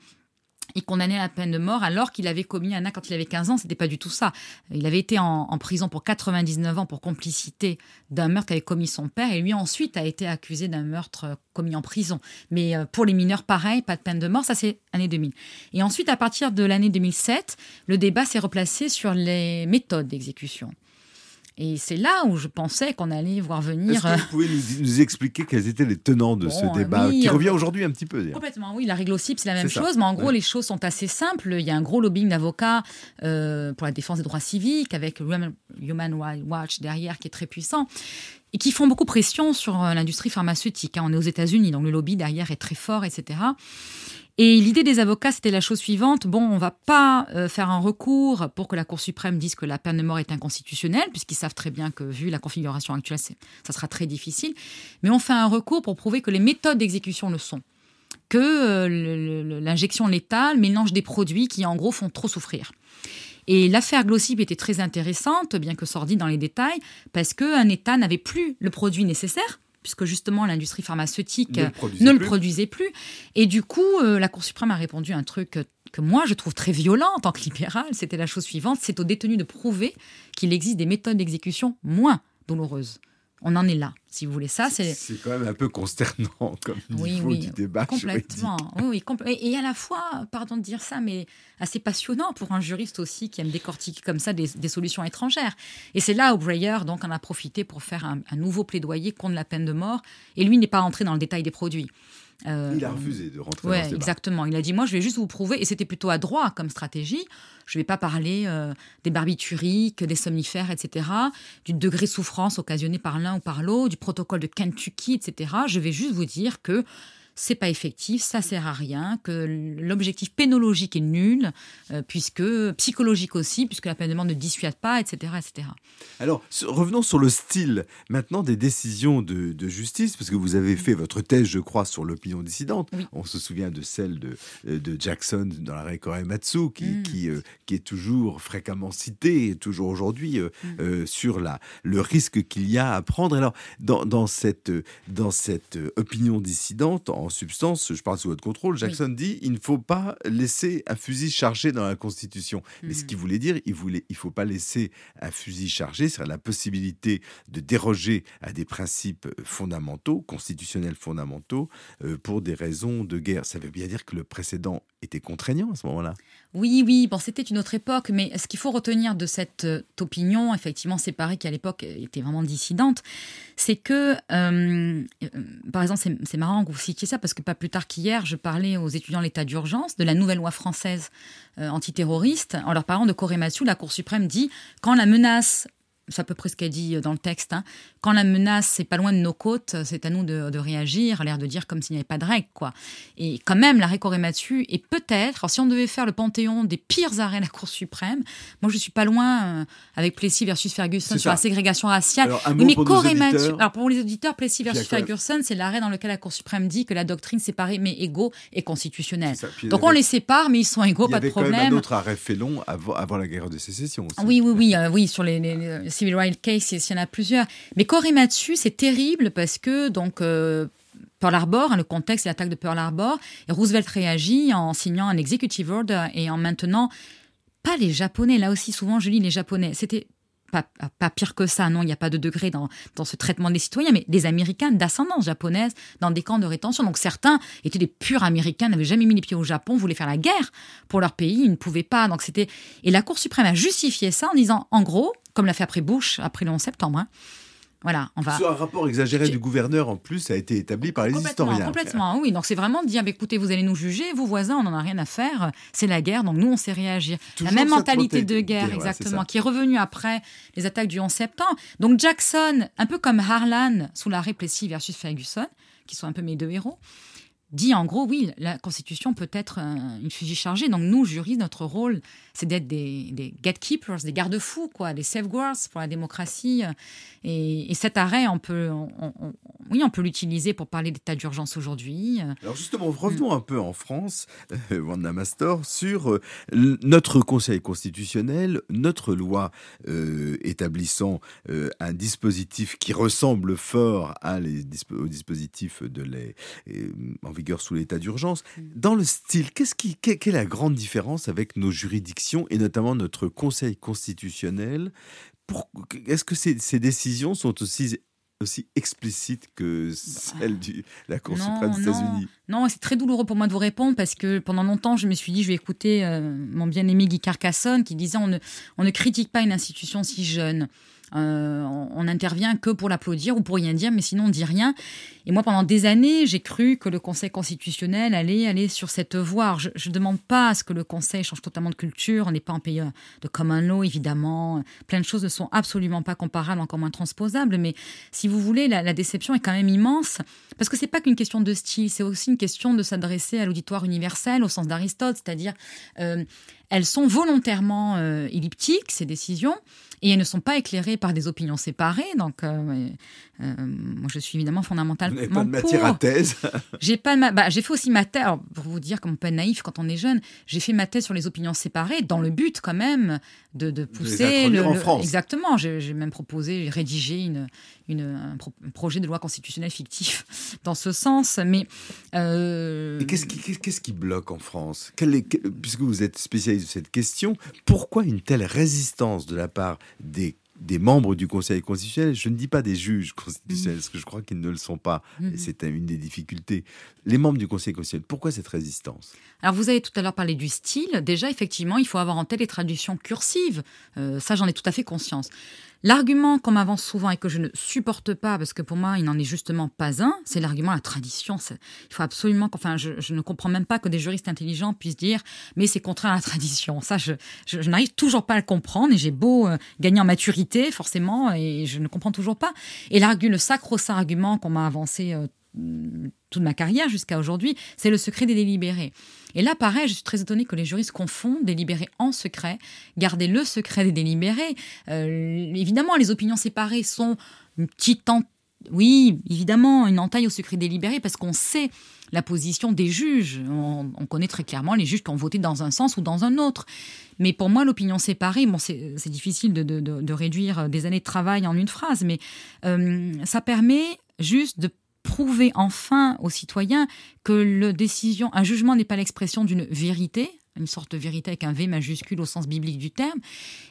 il condamnait à la peine de mort alors qu'il avait commis un acte quand il avait 15 ans. C'était pas du tout ça. Il avait été en, prison pour 99 ans pour complicité d'un meurtre qu'avait commis son père et lui ensuite a été accusé d'un meurtre euh, commis en prison. Mais euh, pour les mineurs, pareil, pas de peine de mort. Ça, c'est l'année 2000. Et ensuite, à partir de l'année 2007, le débat s'est replacé sur les méthodes d'exécution. Et c'est là où je pensais qu'on allait voir venir. Est-ce que vous pouvez nous, expliquer quels étaient les tenants de ce débat, qui revient aujourd'hui un petit peu Complètement, oui. La règle c'est la même chose, mais en gros, les choses sont assez simples. Il y a un gros lobbying d'avocats euh, pour la défense des droits civiques, avec Human Rights Watch derrière, qui est très puissant et qui font beaucoup pression sur euh, l'industrie pharmaceutique. Hein. On est aux États-Unis, donc le lobby derrière est très fort, etc. Et l'idée des avocats, c'était la chose suivante. Bon, on va pas euh, faire un recours pour que la Cour suprême dise que la peine de mort est inconstitutionnelle, puisqu'ils savent très bien que, vu la configuration actuelle, ça sera très difficile. Mais on fait un recours pour prouver que les méthodes d'exécution le sont. Que euh, l'injection létale mélange des produits qui, en gros, font trop souffrir. Et l'affaire Glossip était très intéressante, bien que sordide dans les détails, parce qu'un État n'avait plus le produit nécessaire puisque justement l'industrie pharmaceutique ne, le produisait, plus. Et du coup, euh, la Cour suprême a répondu à un truc que moi je trouve très violent en tant que libéral. C'était la chose suivante c'est aux détenus de prouver qu'il existe des méthodes d'exécution moins douloureuses on en est là, si vous voulez. Ça, c'est. C'est quand même un peu consternant <laughs> comme niveau du débat. Complètement. Oui, et, à la fois, pardon de dire ça, mais assez passionnant pour un juriste aussi qui aime décortiquer comme ça des, solutions étrangères. Et c'est là où Breyer donc en a profité pour faire un, un nouveau plaidoyer contre la peine de mort. Et lui n'est pas entré dans le détail des produits. Euh, il a refusé de rentrer dans ce débat. exactement. Il a dit moi, je vais juste vous prouver, et c'était plutôt à droit comme stratégie. Je ne vais pas parler euh, des barbituriques, des somnifères, etc., du degré de souffrance occasionné par l'un ou par l'autre, du protocole de Kentucky, etc. Je vais juste vous dire que c'est pas effectif, ça sert à rien, que l'objectif pénologique est nul, euh, puisque psychologique aussi, puisque la peine de mort ne dissuade pas, etc., etc. Alors revenons sur le style maintenant des décisions de, justice, parce que vous avez fait votre thèse, je crois, sur l'opinion dissidente. On se souvient de celle de, euh, de Jackson dans l'arrêt Korematsu, qui, mm. qui, euh, qui, est toujours fréquemment citée, et toujours aujourd'hui, mm. sur la, le risque qu'il y a à prendre. Alors dans, dans cette, dans cette opinion dissidente, en substance, je parle sous votre contrôle, Jackson dit il ne faut pas laisser un fusil chargé dans la Constitution. Mais ce mhm. qu'il voulait dire, il voulait, il faut pas laisser un fusil chargé, c'est la possibilité de déroger à des principes fondamentaux, constitutionnels fondamentaux, euh, pour des raisons de guerre. Ça veut bien dire que le précédent était contraignant à ce moment-là. Oui, oui, bon, c'était une autre époque, mais ce qu'il faut retenir de cette euh, opinion, effectivement séparée, qui à l'époque était vraiment dissidente, c'est que, euh, par exemple, c'est marrant que vous citiez ça, parce que pas plus tard qu'hier, je parlais aux étudiants de l'état d'urgence de la nouvelle loi française euh, antiterroriste. En leur parlant de Corée la Cour suprême dit quand la menace c'est à peu près ce qu'elle dit dans le texte. Hein. Quand la menace est pas loin de nos côtes, c'est à nous de, réagir, à l'air de dire comme s'il n'y avait pas de règle, quoi. Et quand même, l'arrêt Korematsu est peut-être, si on devait faire le panthéon des pires arrêts de la Cour suprême, moi je suis pas loin euh, avec Plessis versus Ferguson sur la ségrégation raciale. Alors, mais pour alors pour les auditeurs, Plessis versus Ferguson, c'est l'arrêt dans lequel la Cour suprême dit que la doctrine séparée mais égaux est constitutionnelle. Donc on les sépare, mais ils sont égaux, pas de problème. Il y avait quand même un autre arrêt Félon avant, avant la guerre de sécession. Aussi. Oui, oui, oui, euh, oui, sur les Civil Rights Case, il y en a plusieurs. Mais Korematsu, c'est terrible parce que donc euh, Pearl Harbor, hein, le contexte, l'attaque de Pearl Harbor, Roosevelt réagit en signant un executive order et en maintenant pas les Japonais. Là aussi, souvent, je lis les Japonais. C'était pas, pire que ça, non, il n'y a pas de degré dans, dans ce traitement des citoyens, mais des Américains d'ascendance japonaise dans des camps de rétention. Donc certains étaient des purs Américains, n'avaient jamais mis les pieds au Japon, voulaient faire la guerre pour leur pays, ils ne pouvaient pas. Donc c'était et la Cour suprême a justifié ça en disant, en gros, comme l'a fait après Bush, après le 11 septembre, hein, voilà, on va. Sur un rapport exagéré du gouverneur, en plus, a été établi par les historiens. Complètement, oui. Donc c'est vraiment de dire, bah, écoutez, vous allez nous juger, vous voisins, on n'en a rien à faire. C'est la guerre, donc nous, on sait réagir. la même mentalité de guerre, exactement, qui est revenue après les attaques du 11 septembre. Donc Jackson, un peu comme Harlan sous la Plessis versus Ferguson, qui sont un peu mes deux héros dit en gros, oui, la Constitution peut être une fusil chargée. Donc nous, juristes, notre rôle, c'est d'être des, gatekeepers, des garde-fous, quoi, des safeguards pour la démocratie. Et, cet arrêt, on peut, oui, on peut l'utiliser pour parler d'état d'urgence aujourd'hui. Alors justement, revenons un peu en France, euh, Wanda Mastor, sur euh, notre Conseil constitutionnel, notre loi euh, établissant un dispositif qui ressemble fort à les, au dispositif de les, en vigueur sous l'état d'urgence. Mm. Dans le style, qu'est-ce qui, quelle est la grande différence avec nos juridictions et notamment notre Conseil constitutionnel Est-ce que ces, ces décisions sont aussi aussi explicite que bah, celle de la Cour suprême des États-Unis? Non, c'est très douloureux pour moi de vous répondre parce que pendant longtemps, je me suis dit, je vais écouter euh, mon bien-aimé Guy Carcassonne qui disait on ne, on ne critique pas une institution si jeune. Euh, on n'intervient que pour l'applaudir ou pour rien dire, mais sinon on dit rien. Et moi, pendant des années, j'ai cru que le Conseil constitutionnel allait aller sur cette voie. je ne demande pas à ce que le Conseil change totalement de culture. On n'est pas en pays de common law, évidemment. Plein de choses ne sont absolument pas comparables, encore moins transposables. Mais si vous voulez, la, déception est quand même immense. Parce que c'est pas qu'une question de style, c'est aussi une question de s'adresser à l'auditoire universel au sens d'Aristote, c'est-à-dire euh, elles sont volontairement euh, elliptiques, ces décisions, et elles ne sont pas éclairées par des opinions séparées. Donc, euh, euh, moi, je suis évidemment fondamentalement Vous pas de matière à thèse <laughs> J'ai pas bah, j'ai fait aussi ma thèse, pour vous dire comme on peut être naïf quand on est jeune, j'ai fait ma thèse sur les opinions séparées dans le but quand même de, de pousser... le, en France. Exactement, j'ai même proposé, rédigé une, une, un, projet de loi constitutionnelle fictif <laughs> dans ce sens. Mais... Euh... qu'est-ce qui, qu'est-ce qui bloque en France? Puisque vous êtes spécialiste de cette question, pourquoi une telle résistance de la part des des membres du Conseil constitutionnel, je ne dis pas des juges constitutionnels, parce que je crois qu'ils ne le sont pas, et mhm. c'est une des difficultés. Les membres du Conseil constitutionnel, pourquoi cette résistance? Alors vous avez tout à l'heure parlé du style, déjà effectivement, il faut avoir en tête les traductions cursives, euh, ça j'en ai tout à fait conscience. L'argument qu'on m'avance souvent et que je ne supporte pas, parce que pour moi, il n'en est justement pas un, c'est l'argument la tradition. Il faut absolument, enfin, je, ne comprends même pas que des juristes intelligents puissent dire, mais c'est contraire à la tradition. Ça, je, n'arrive toujours pas à le comprendre et j'ai beau euh, gagner en maturité, forcément, et je ne comprends toujours pas. Et l'argument, le sacro-saint argument qu'on m'a avancé euh, toute ma carrière jusqu'à aujourd'hui, c'est le secret des délibérés. Et là, pareil, je suis très étonnée que les juristes confondent délibérer en secret, garder le secret des délibérés. Euh, évidemment, les opinions séparées sont une petite oui, évidemment, une entaille au secret délibéré parce qu'on sait la position des juges. On, connaît très clairement les juges qui ont voté dans un sens ou dans un autre. Mais pour moi, l'opinion séparée, bon, c'est difficile de, réduire des années de travail en une phrase, mais euh, ça permet juste de prouver enfin aux citoyens que le décision, un jugement n'est pas l'expression d'une vérité, une sorte de vérité avec un V majuscule au sens biblique du terme,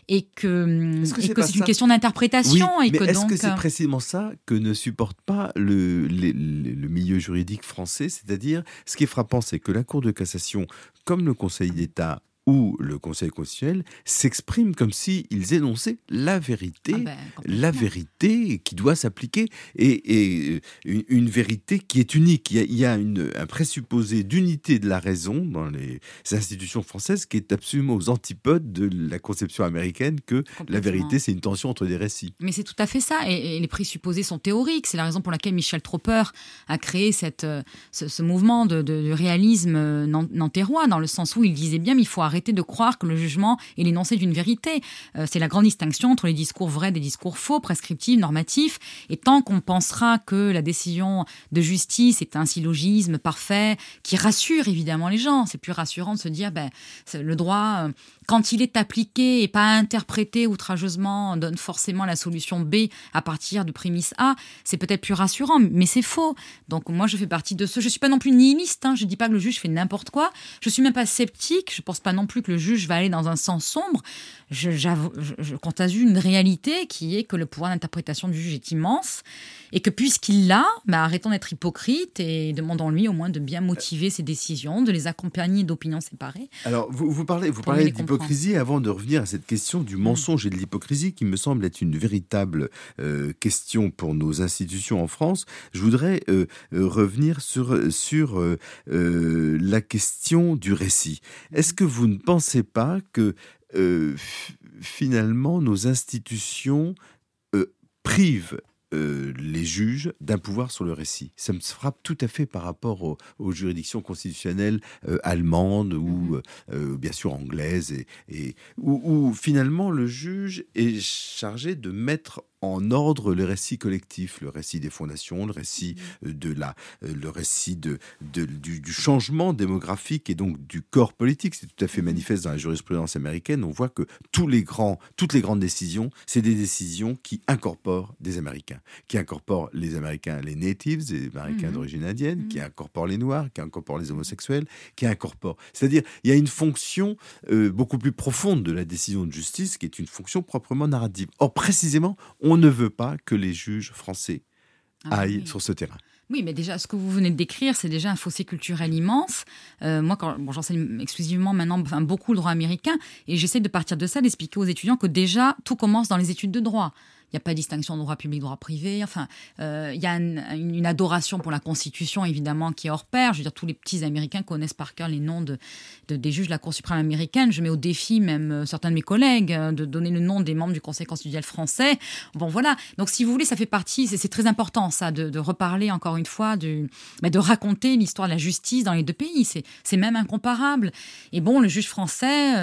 et que c'est une question d'interprétation. est-ce que c'est précisément ça que ne supporte pas le, le milieu juridique français? C'est-à-dire, ce qui est frappant, c'est que la Cour de cassation, comme le Conseil d'État, où le Conseil constitutionnel s'exprime comme s'ils énonçaient la vérité, ah ben, la vérité qui doit s'appliquer, et, euh, une, vérité qui est unique. Il y a, un présupposé d'unité de la raison dans les institutions françaises qui est absolument aux antipodes de la conception américaine que la vérité, c'est une tension entre des récits. Mais c'est tout à fait ça, et, les présupposés sont théoriques. C'est la raison pour laquelle Michel Tropper a créé cette, euh, ce, mouvement de, réalisme euh, nanterrois, dans le sens où il disait bien, mais il faut arrêter de croire que le jugement est l'énoncé d'une vérité. Euh, c'est la grande distinction entre les discours vrais des discours faux, prescriptifs, normatifs. Et tant qu'on pensera que la décision de justice est un syllogisme parfait qui rassure évidemment les gens, c'est plus rassurant de se dire ben, le droit, euh, quand il est appliqué et pas interprété outrageusement, donne forcément la solution B à partir de prémisse A. C'est peut-être plus rassurant, mais c'est faux. Donc moi, je fais partie de ce. Je suis pas non plus nihiliste. Hein. Je dis pas que le juge fait n'importe quoi. Je suis même pas sceptique. Je pense pas non plus que le juge va aller dans un sens sombre. Je, je, je une réalité qui est que le pouvoir d'interprétation du juge est immense et que puisqu'il l'a, bah, arrêtons d'être hypocrite et demandons-lui au moins de bien motiver ses décisions, de les accompagner d'opinions séparées. Alors, vous, vous parlez, vous parlez d'hypocrisie avant de revenir à cette question du mm. mensonge et de l'hypocrisie qui me semble être une véritable euh, question pour nos institutions en France. Je voudrais euh, euh, revenir sur, sur la question du récit. Est-ce que vous ne pensez pas que finalement nos institutions privent euh, les juges d'un pouvoir sur le récit. Ça me frappe tout à fait par rapport aux, juridictions constitutionnelles euh, allemandes ou mhm. euh, bien sûr anglaises, et, où, finalement le juge est chargé de mettre en ordre le récit collectif, le récit des fondations, le récit mmh. euh, de la, euh, le récit de, du, changement démographique et donc du corps politique. C'est tout à fait mmh. manifeste dans la jurisprudence américaine. On voit que tous les grands, toutes les grandes décisions, c'est des décisions qui incorporent des Américains, qui incorporent les Américains, les natives, les Américains mmh. d'origine indienne, qui incorporent les Noirs, qui incorporent les homosexuels, qui incorporent. C'est-à-dire, il y a une fonction euh, beaucoup plus profonde de la décision de justice, qui est une fonction proprement narrative. Or, précisément, on on ne veut pas que les juges français ah aillent sur ce terrain. Oui, mais déjà, ce que vous venez de décrire, c'est déjà un fossé culturel immense. Euh, moi, quand bon, j'enseigne exclusivement maintenant enfin, beaucoup le droit américain, et j'essaie de partir de ça, d'expliquer aux étudiants que déjà, tout commence dans les études de droit. Il n'y a pas de distinction de droit public, droit privé. Enfin, euh, il y a une, adoration pour la Constitution, évidemment, qui est hors pair. Je veux dire, tous les petits Américains connaissent par cœur les noms de, des juges de la Cour suprême américaine. Je mets au défi même euh, certains de mes collègues euh, de donner le nom des membres du Conseil constitutionnel français. Bon, voilà. Donc, si vous voulez, ça fait partie, c'est très important, ça, de, reparler encore une fois, de raconter l'histoire de la justice dans les deux pays. C'est même incomparable. Et bon, le juge français,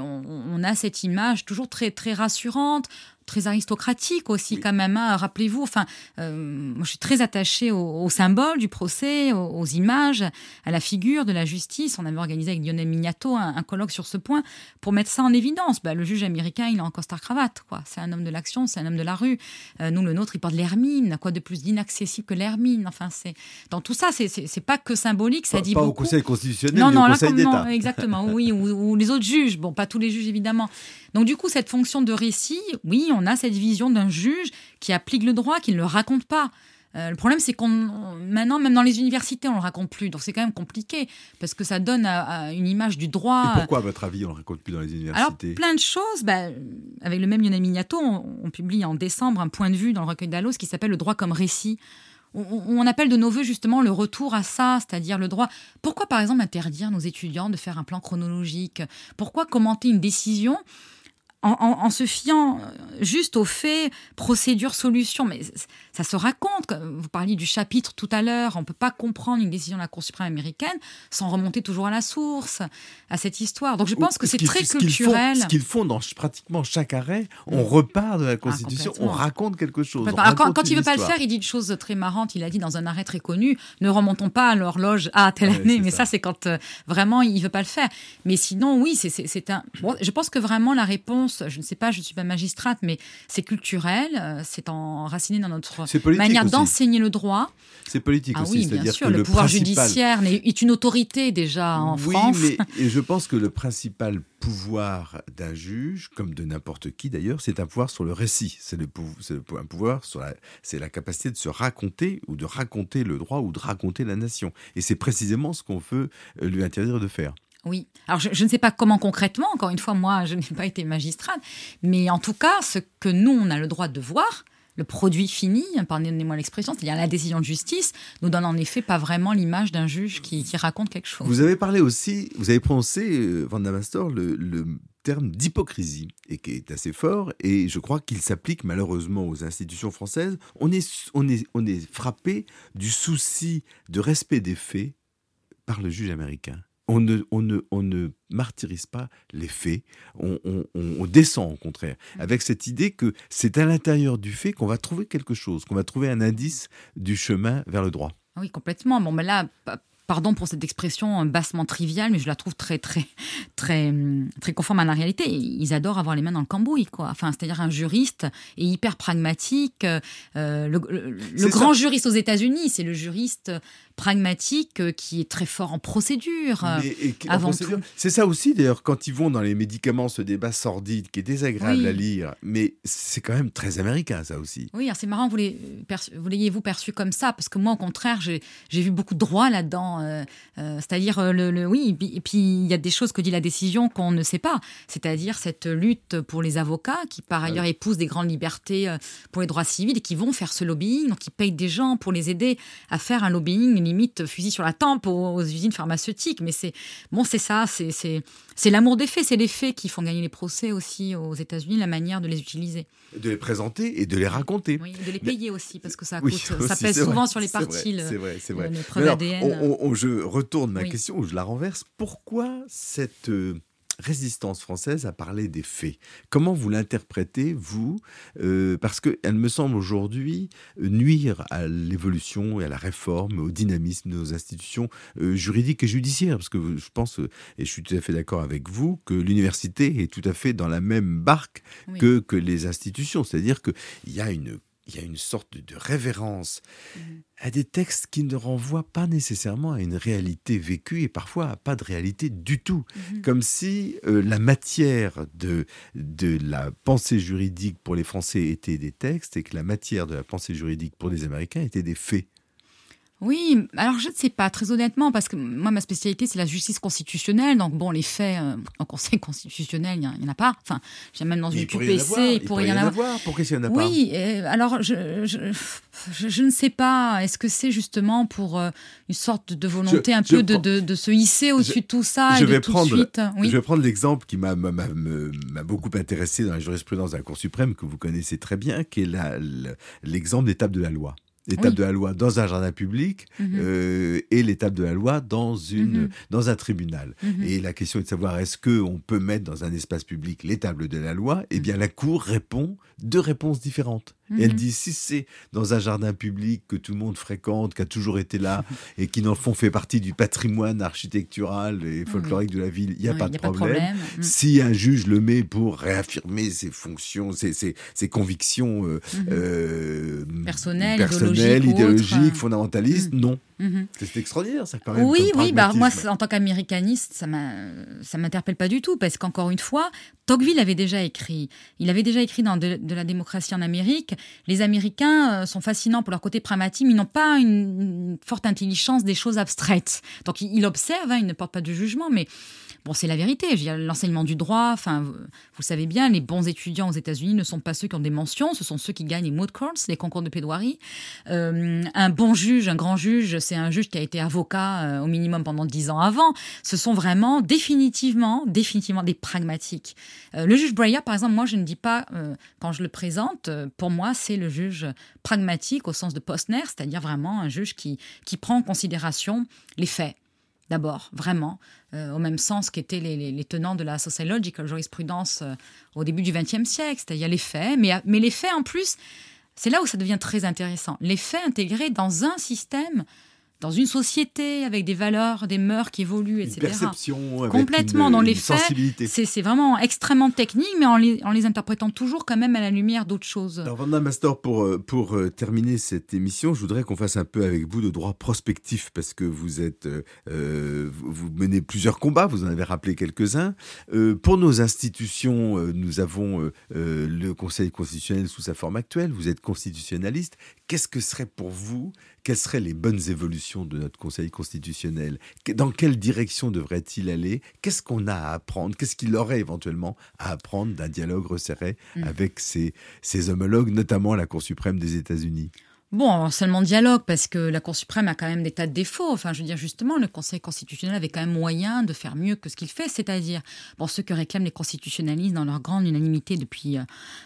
on, on, a cette image toujours très, très rassurante très aristocratique aussi quand même. Hein. Rappelez-vous, enfin, euh, moi, je suis très attachée au, symbole du procès, aux, images, à la figure de la justice. On avait organisé avec Lionel Mignato un, colloque sur ce point pour mettre ça en évidence. Bah, le juge américain, il est en costard cravate, quoi. C'est un homme de l'action, c'est un homme de la rue. Euh, nous, le nôtre, il porte l'hermine. Quoi de plus d'inaccessible que l'hermine? Enfin, c'est dans tout ça, c'est pas que symbolique, ça dit pas beaucoup. au Conseil constitutionnel, non, non, au Conseil d'État. exactement, oui, ou, ou les autres juges. Bon, pas tous les juges évidemment. Donc du coup, cette fonction de récit, oui, on a cette vision d'un juge qui applique le droit, qui ne le raconte pas. Euh, le problème, c'est qu'on maintenant, même dans les universités, on le raconte plus. Donc c'est quand même compliqué parce que ça donne une image du droit. Et pourquoi, à votre avis, on le raconte plus dans les universités? Alors plein de choses. Bah, avec le même Lionel Mignato, on, publie en décembre un point de vue dans le recueil d'Allos qui s'appelle Le droit comme récit. On, on, appelle de nos voeux justement le retour à ça, c'est-à-dire le droit. Pourquoi, par exemple, interdire nos étudiants de faire un plan chronologique? Pourquoi commenter une décision en, se fiant euh, juste aux faits, procédure, solution. Mais ça se raconte. Vous parliez du chapitre tout à l'heure. On ne peut pas comprendre une décision de la Cour suprême américaine sans remonter toujours à la source, à cette histoire. Donc je pense que c'est très culturel. ce qu'ils font dans pratiquement chaque arrêt, on repart de la ah, Constitution, on raconte quelque chose. quand, il ne veut pas le faire, il dit une chose très marrante. Il a dit dans un arrêt très connu ne remontons pas à l'horloge à telle année. Mais ça, c'est quand euh, vraiment il ne veut pas le faire. Mais sinon, oui, c'est un. je pense que vraiment la réponse je ne sais pas, je ne suis pas magistrate, mais c'est culturel, euh, c'est enraciné dans notre manière d'enseigner le droit. C'est politique ah aussi. Oui, bien sûr, le, pouvoir judiciaire est une autorité déjà en France. Oui, mais je pense que le principal pouvoir d'un juge, comme de n'importe qui d'ailleurs, c'est un pouvoir sur le récit. C'est le, un pouvoir sur la, c'est la capacité de se raconter ou de raconter le droit ou de raconter la nation. Et c'est précisément ce qu'on veut euh, lui interdire de faire. Oui. Alors, je, ne sais pas comment concrètement, encore une fois, moi, je n'ai pas été magistrate, mais en tout cas, ce que nous, on a le droit de voir, le produit fini, pardonnez-moi l'expression, c'est-à-dire la décision de justice, nous donne en effet pas vraiment l'image d'un juge qui, raconte quelque chose. Vous avez parlé aussi, vous avez prononcé, euh, Van Damastor, le, le terme d'hypocrisie, et qui est assez fort, et je crois qu'il s'applique malheureusement aux institutions françaises. On est, on, est, on est frappé du souci de respect des faits par le juge américain on ne, on, ne, on ne martyrise pas les faits, on, descend au contraire, mmh. avec cette idée que c'est à l'intérieur du fait qu'on va trouver quelque chose, qu'on va trouver un indice du chemin vers le droit. Oui, complètement. Bon, mais là, pardon pour cette expression bassement triviale, mais je la trouve très, très, très, très conforme à la réalité. Ils adorent avoir les mains dans le cambouis, quoi. Enfin, c'est-à-dire un juriste est hyper pragmatique. Euh, le, grand juriste aux États-Unis, c'est le juriste pragmatique euh, qui est très fort en procédure. avant C'est ça aussi, d'ailleurs, quand ils vont dans les médicaments, ce débat sordide qui est désagréable à lire, mais c'est quand même très américain, ça aussi. Oui, c'est marrant, vous l'ayez-vous perçu comme ça, parce que moi, au contraire, j'ai vu beaucoup de droit là-dedans. Euh, euh, c'est-à-dire, le, oui, et puis il y a des choses que dit la décision qu'on ne sait pas, c'est-à-dire cette lutte pour les avocats qui, par ailleurs, épousent des grandes libertés pour les droits civils et qui vont faire ce lobbying, donc qui payent des gens pour les aider à faire un lobbying limite fusil sur la tempe aux, usines pharmaceutiques. Mais c'est bon, c'est ça, c'est l'amour des faits, c'est les faits qui font gagner les procès aussi aux États-Unis, la manière de les utiliser. De les présenter et de les raconter. Oui, de les payer aussi, parce que ça coûte, ça pèse souvent sur les parties. C'est vrai, c'est vrai. preuves ADN. je retourne ma question, je la renverse. Pourquoi cette euh, résistance française a parlé des faits. Comment vous l'interprétez, vous? Euh, Parce qu'elle me semble aujourd'hui euh, nuire à l'évolution et à la réforme, au dynamisme de nos institutions euh, juridiques et judiciaires. Parce que je pense, et je suis tout à fait d'accord avec vous, que l'université est tout à fait dans la même barque que, que les institutions. C'est-à-dire qu'il y a une il y a une sorte de révérence mmh. à des textes qui ne renvoient pas nécessairement à une réalité vécue et parfois à pas de réalité du tout. Mmh. Comme si euh, la matière de, de la pensée juridique pour les Français était des textes et que la matière de la pensée juridique pour les Américains était des faits. Oui, alors je ne sais pas, très honnêtement, parce que moi, ma spécialité, c'est la justice constitutionnelle. Donc, bon, les faits euh, en conseil <laughs> constitutionnel, il n'y en, a pas. Enfin, même dans une QPC, il pourrait y en avoir. Pourquoi il n'y en a pas Oui, alors je, je, ne sais pas. Est-ce que c'est justement pour euh, une sorte de volonté un peu de, de, se hisser au-dessus de tout ça je et vais tout prendre, de suite Je vais prendre l'exemple qui m'a beaucoup intéressé dans la jurisprudence de la Cour suprême, que vous connaissez très bien, qui est l'exemple d'étape de la loi l'étape de la loi dans un jardin public mhm. euh, et l'étape de la loi dans, une, mhm. dans un tribunal. Mhm. Et la question est de savoir est-ce qu'on peut mettre dans un espace public l'étape de la loi? Eh bien, la Cour répond deux réponses différentes. Et elle dit si c'est dans un jardin public que tout le monde fréquente, qui a toujours été là <laughs> et qui, dans le fond, fait partie du patrimoine architectural et folklorique de la ville, il n'y a, pas, de problème. Si un juge le met pour réaffirmer ses fonctions, ses, ses, convictions euh, euh, personnelles, idéologiques, idéologiques fondamentalistes, non. Mhm. C'est extraordinaire, ça, quand même. Oui, oui, bah, moi, en tant qu'américaniste, ça ne m'interpelle pas du tout, parce qu'encore une fois, Tocqueville avait déjà écrit. Il avait déjà écrit dans de, la démocratie en Amérique. Les Américains euh, sont fascinants pour leur côté pragmatique, mais ils n'ont pas une, forte intelligence des choses abstraites. Donc, il, observe, hein, il ne porte pas de jugement, mais Bon, c'est la vérité. L'enseignement du droit, enfin, vous, savez bien, les bons étudiants aux États-Unis ne sont pas ceux qui ont des mentions, ce sont ceux qui gagnent les moot courts, les concours de plaidoirie. Euh, un bon juge, un grand juge, c'est un juge qui a été avocat euh, au minimum pendant dix ans avant. Ce sont vraiment définitivement, définitivement des pragmatiques. Euh, le juge Breyer, par exemple, moi, je ne dis pas, quand je le présente, pour moi, c'est le juge pragmatique au sens de Postner, c'est-à-dire vraiment un juge qui, qui prend en considération les faits d'abord, vraiment, euh, au même sens qu'étaient les, tenants de la sociological jurisprudence euh, au début du XXe siècle. C'est-à-dire les faits, mais, mais les faits en plus, c'est là où ça devient très intéressant. Les faits intégrés dans un système dans une société avec des valeurs, des mœurs qui évoluent, etc. Une perception, complètement dans les faits. C'est vraiment extrêmement technique, mais en les, en les, interprétant toujours quand même à la lumière d'autres choses. Alors, Vanda Master, pour, euh, pour euh, terminer cette émission, je voudrais qu'on fasse un peu avec vous de droit prospectif, parce que vous êtes, euh, vous menez plusieurs combats, vous en avez rappelé quelques-uns. pour nos institutions, nous avons le Conseil constitutionnel sous sa forme actuelle. Vous êtes constitutionnaliste. Qu'est-ce que serait pour vous quelles seraient les bonnes évolutions de notre Conseil constitutionnel? Dans quelle direction devrait-il aller? Qu'est-ce qu'on a à apprendre? Qu'est-ce qu'il aurait éventuellement à apprendre d'un dialogue resserré mmh. avec ses, ses homologues, notamment la Cour suprême des États-Unis? Bon, seulement dialogue, parce que la Cour suprême a quand même des tas de défauts. Enfin, je veux dire, justement, le Conseil constitutionnel avait quand même moyen de faire mieux que ce qu'il fait, c'est-à-dire, bon, ceux que réclament les constitutionnalistes dans leur grande unanimité depuis euh,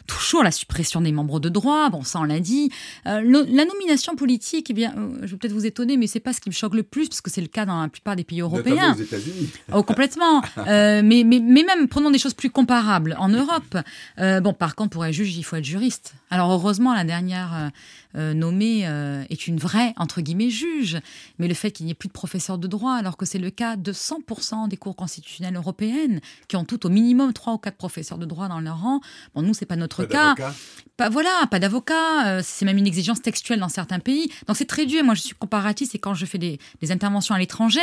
toujours la suppression des membres de droit, bon, ça on l'a dit. Euh, la nomination politique, eh bien, euh, je vais peut-être vous étonner, mais c'est pas ce qui me choque le plus, parce que c'est le cas dans la plupart des pays européens. aux États-Unis. <laughs> oh, complètement. mais, mais, mais même, prenons des choses plus comparables. En Europe, bon, par contre, pour être juge, il faut être juriste. Alors, heureusement, la dernière euh, nommé euh, est une vraie, entre guillemets, juge. Mais le fait qu'il n'y ait plus de professeurs de droit, alors que c'est le cas de 100% des cours constitutionnelles européennes, qui ont tout au minimum trois ou quatre professeurs de droit dans leur rang, bon, nous, c'est pas notre cas. Pas, voilà, pas d'avocat. Euh, c'est même une exigence textuelle dans certains pays. Donc c'est très dur. Moi, je suis comparatiste et quand je fais des, interventions à l'étranger,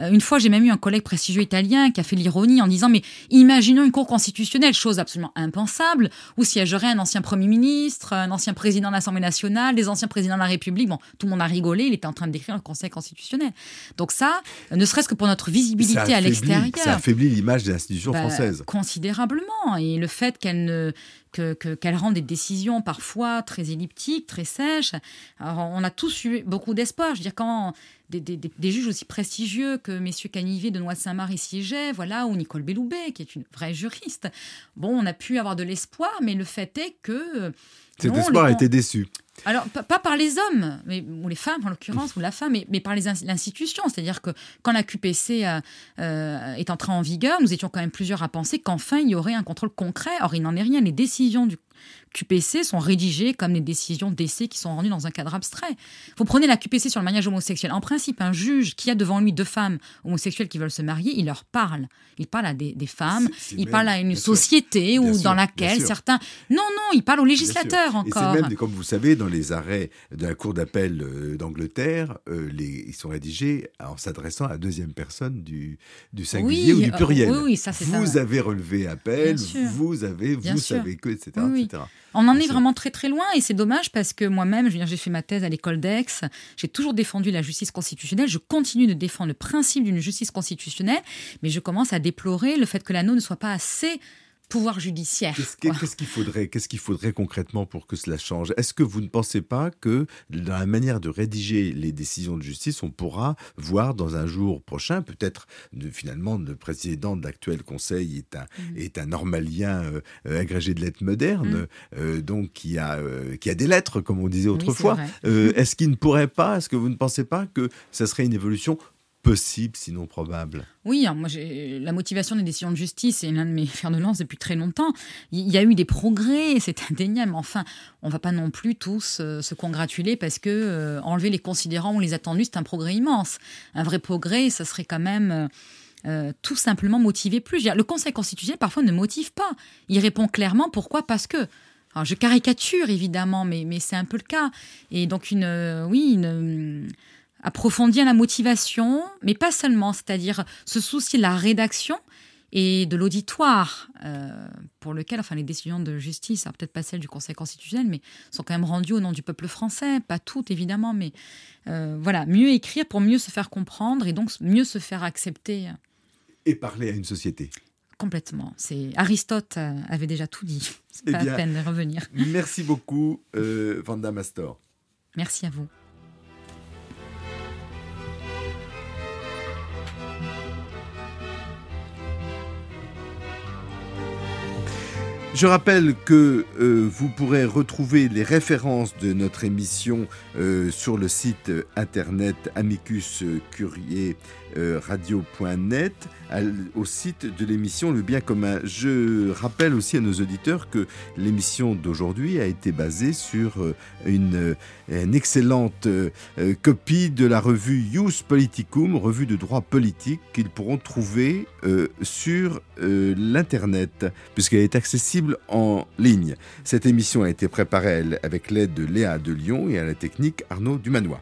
une fois, j'ai même eu un collègue prestigieux italien qui a fait l'ironie en disant, mais imaginons une cour constitutionnelle, chose absolument impensable, où siégerait un ancien Premier ministre, un ancien président de l'Assemblée nationale, les anciens présidents de la République. Bon, tout le monde a rigolé, il était en train de décrire le Conseil constitutionnel. Donc ça, ne serait-ce que pour notre visibilité à l'extérieur. Ça affaiblit l'image des institutions bah, françaises. Considérablement. Et le fait qu'elle ne qu'elle rend des décisions parfois très elliptiques, très sèches. Alors, on a tous eu beaucoup d'espoir. Je veux dire, quand des, juges aussi prestigieux que messieurs Canivet de Noix-Saint-Marc siégeaient, voilà, ou Nicole Belloubet, qui est une vraie juriste. Bon, on a pu avoir de l'espoir, mais le fait est que... Cet espoir a été déçu. Alors, pas par les hommes, ou les femmes en l'occurrence, ou la femme, mais, mais par l'institution. C'est-à-dire que quand la QPC euh, euh, est entrée en vigueur, nous étions quand même plusieurs à penser qu'enfin il y aurait un contrôle concret. Or, il n'en est rien. Les décisions du QPC sont rédigées comme les décisions d'essai qui sont rendues dans un cadre abstrait. Vous prenez la QPC sur le mariage homosexuel. En principe, un juge qui a devant lui deux femmes homosexuelles qui veulent se marier, il leur parle. Il parle à des, femmes, il parle à une société ou dans laquelle certains... Non, non, il parle aux législateurs encore. Et c'est même, comme vous savez, dans les arrêts de la Cour d'appel euh, d'Angleterre, euh, ils sont rédigés en s'adressant à la deuxième personne du, du singulier ou du pluriel. oui, oui, ça, vous avez relevé appel, vous avez, vous savez que, etc. etc. On en est vraiment très très loin et c'est dommage parce que moi-même, j'ai fait ma thèse à l'école d'Aix, j'ai toujours défendu la justice constitutionnelle, je continue de défendre le principe d'une justice constitutionnelle, mais je commence à déplorer le fait que l'anneau ne soit pas assez pouvoir judiciaire. Qu'est-ce qu'il faudrait, qu'est-ce qu'il faudrait concrètement pour que cela change? Est-ce que vous ne pensez pas que dans la manière de rédiger les décisions de justice, on pourra voir dans un jour prochain, peut-être finalement le président de l'actuel Conseil est un mm. est un normalien euh, agrégé de lettres modernes, mm. euh, donc qui a euh, qui a des lettres comme on disait autrefois. est-ce qu'il ne pourrait pas Est-ce que vous ne pensez pas que ça serait une évolution possible, sinon probable. Oui, moi, la motivation des décisions de justice est l'un de mes fers de lance depuis très longtemps. Il y a eu des progrès, <laughs> c'est indéniable. Enfin, on va pas non plus tous euh, se congratuler parce que euh, enlever les considérants ou les attendus, c'est un progrès immense. Un vrai progrès, ça serait quand même euh, tout simplement motiver plus. Le Conseil constitutionnel parfois ne motive pas. Il répond clairement pourquoi Parce que. je caricature évidemment, mais, mais c'est un peu le cas. Et donc une, oui, une approfondir la motivation, mais pas seulement, c'est-à-dire se soucier de la rédaction et de l'auditoire, euh, pour lequel, enfin, les décisions de justice, peut-être pas celles du Conseil constitutionnel, mais sont quand même rendues au nom du peuple français, pas toutes évidemment, mais euh, voilà, mieux écrire pour mieux se faire comprendre et donc mieux se faire accepter. Et parler à une société. Complètement. C'est Aristote avait déjà tout dit. <laughs> C'est eh pas la peine de revenir. Merci beaucoup, euh, Vanda Mastor. Merci à vous. Je rappelle que euh, vous pourrez retrouver les références de notre émission euh, sur le site internet Amicus Curier euh, radio.net au site de l'émission Le Bien commun. Je rappelle aussi à nos auditeurs que l'émission d'aujourd'hui a été basée sur euh, une, excellente euh, copie de la revue Ius Politicum, revue de droit politique qu'ils pourront trouver sur l'Internet, puisqu'elle est accessible en ligne. Cette émission a été préparée avec l'aide de Léa de Lyon et à la technique Arnaud Dumanois.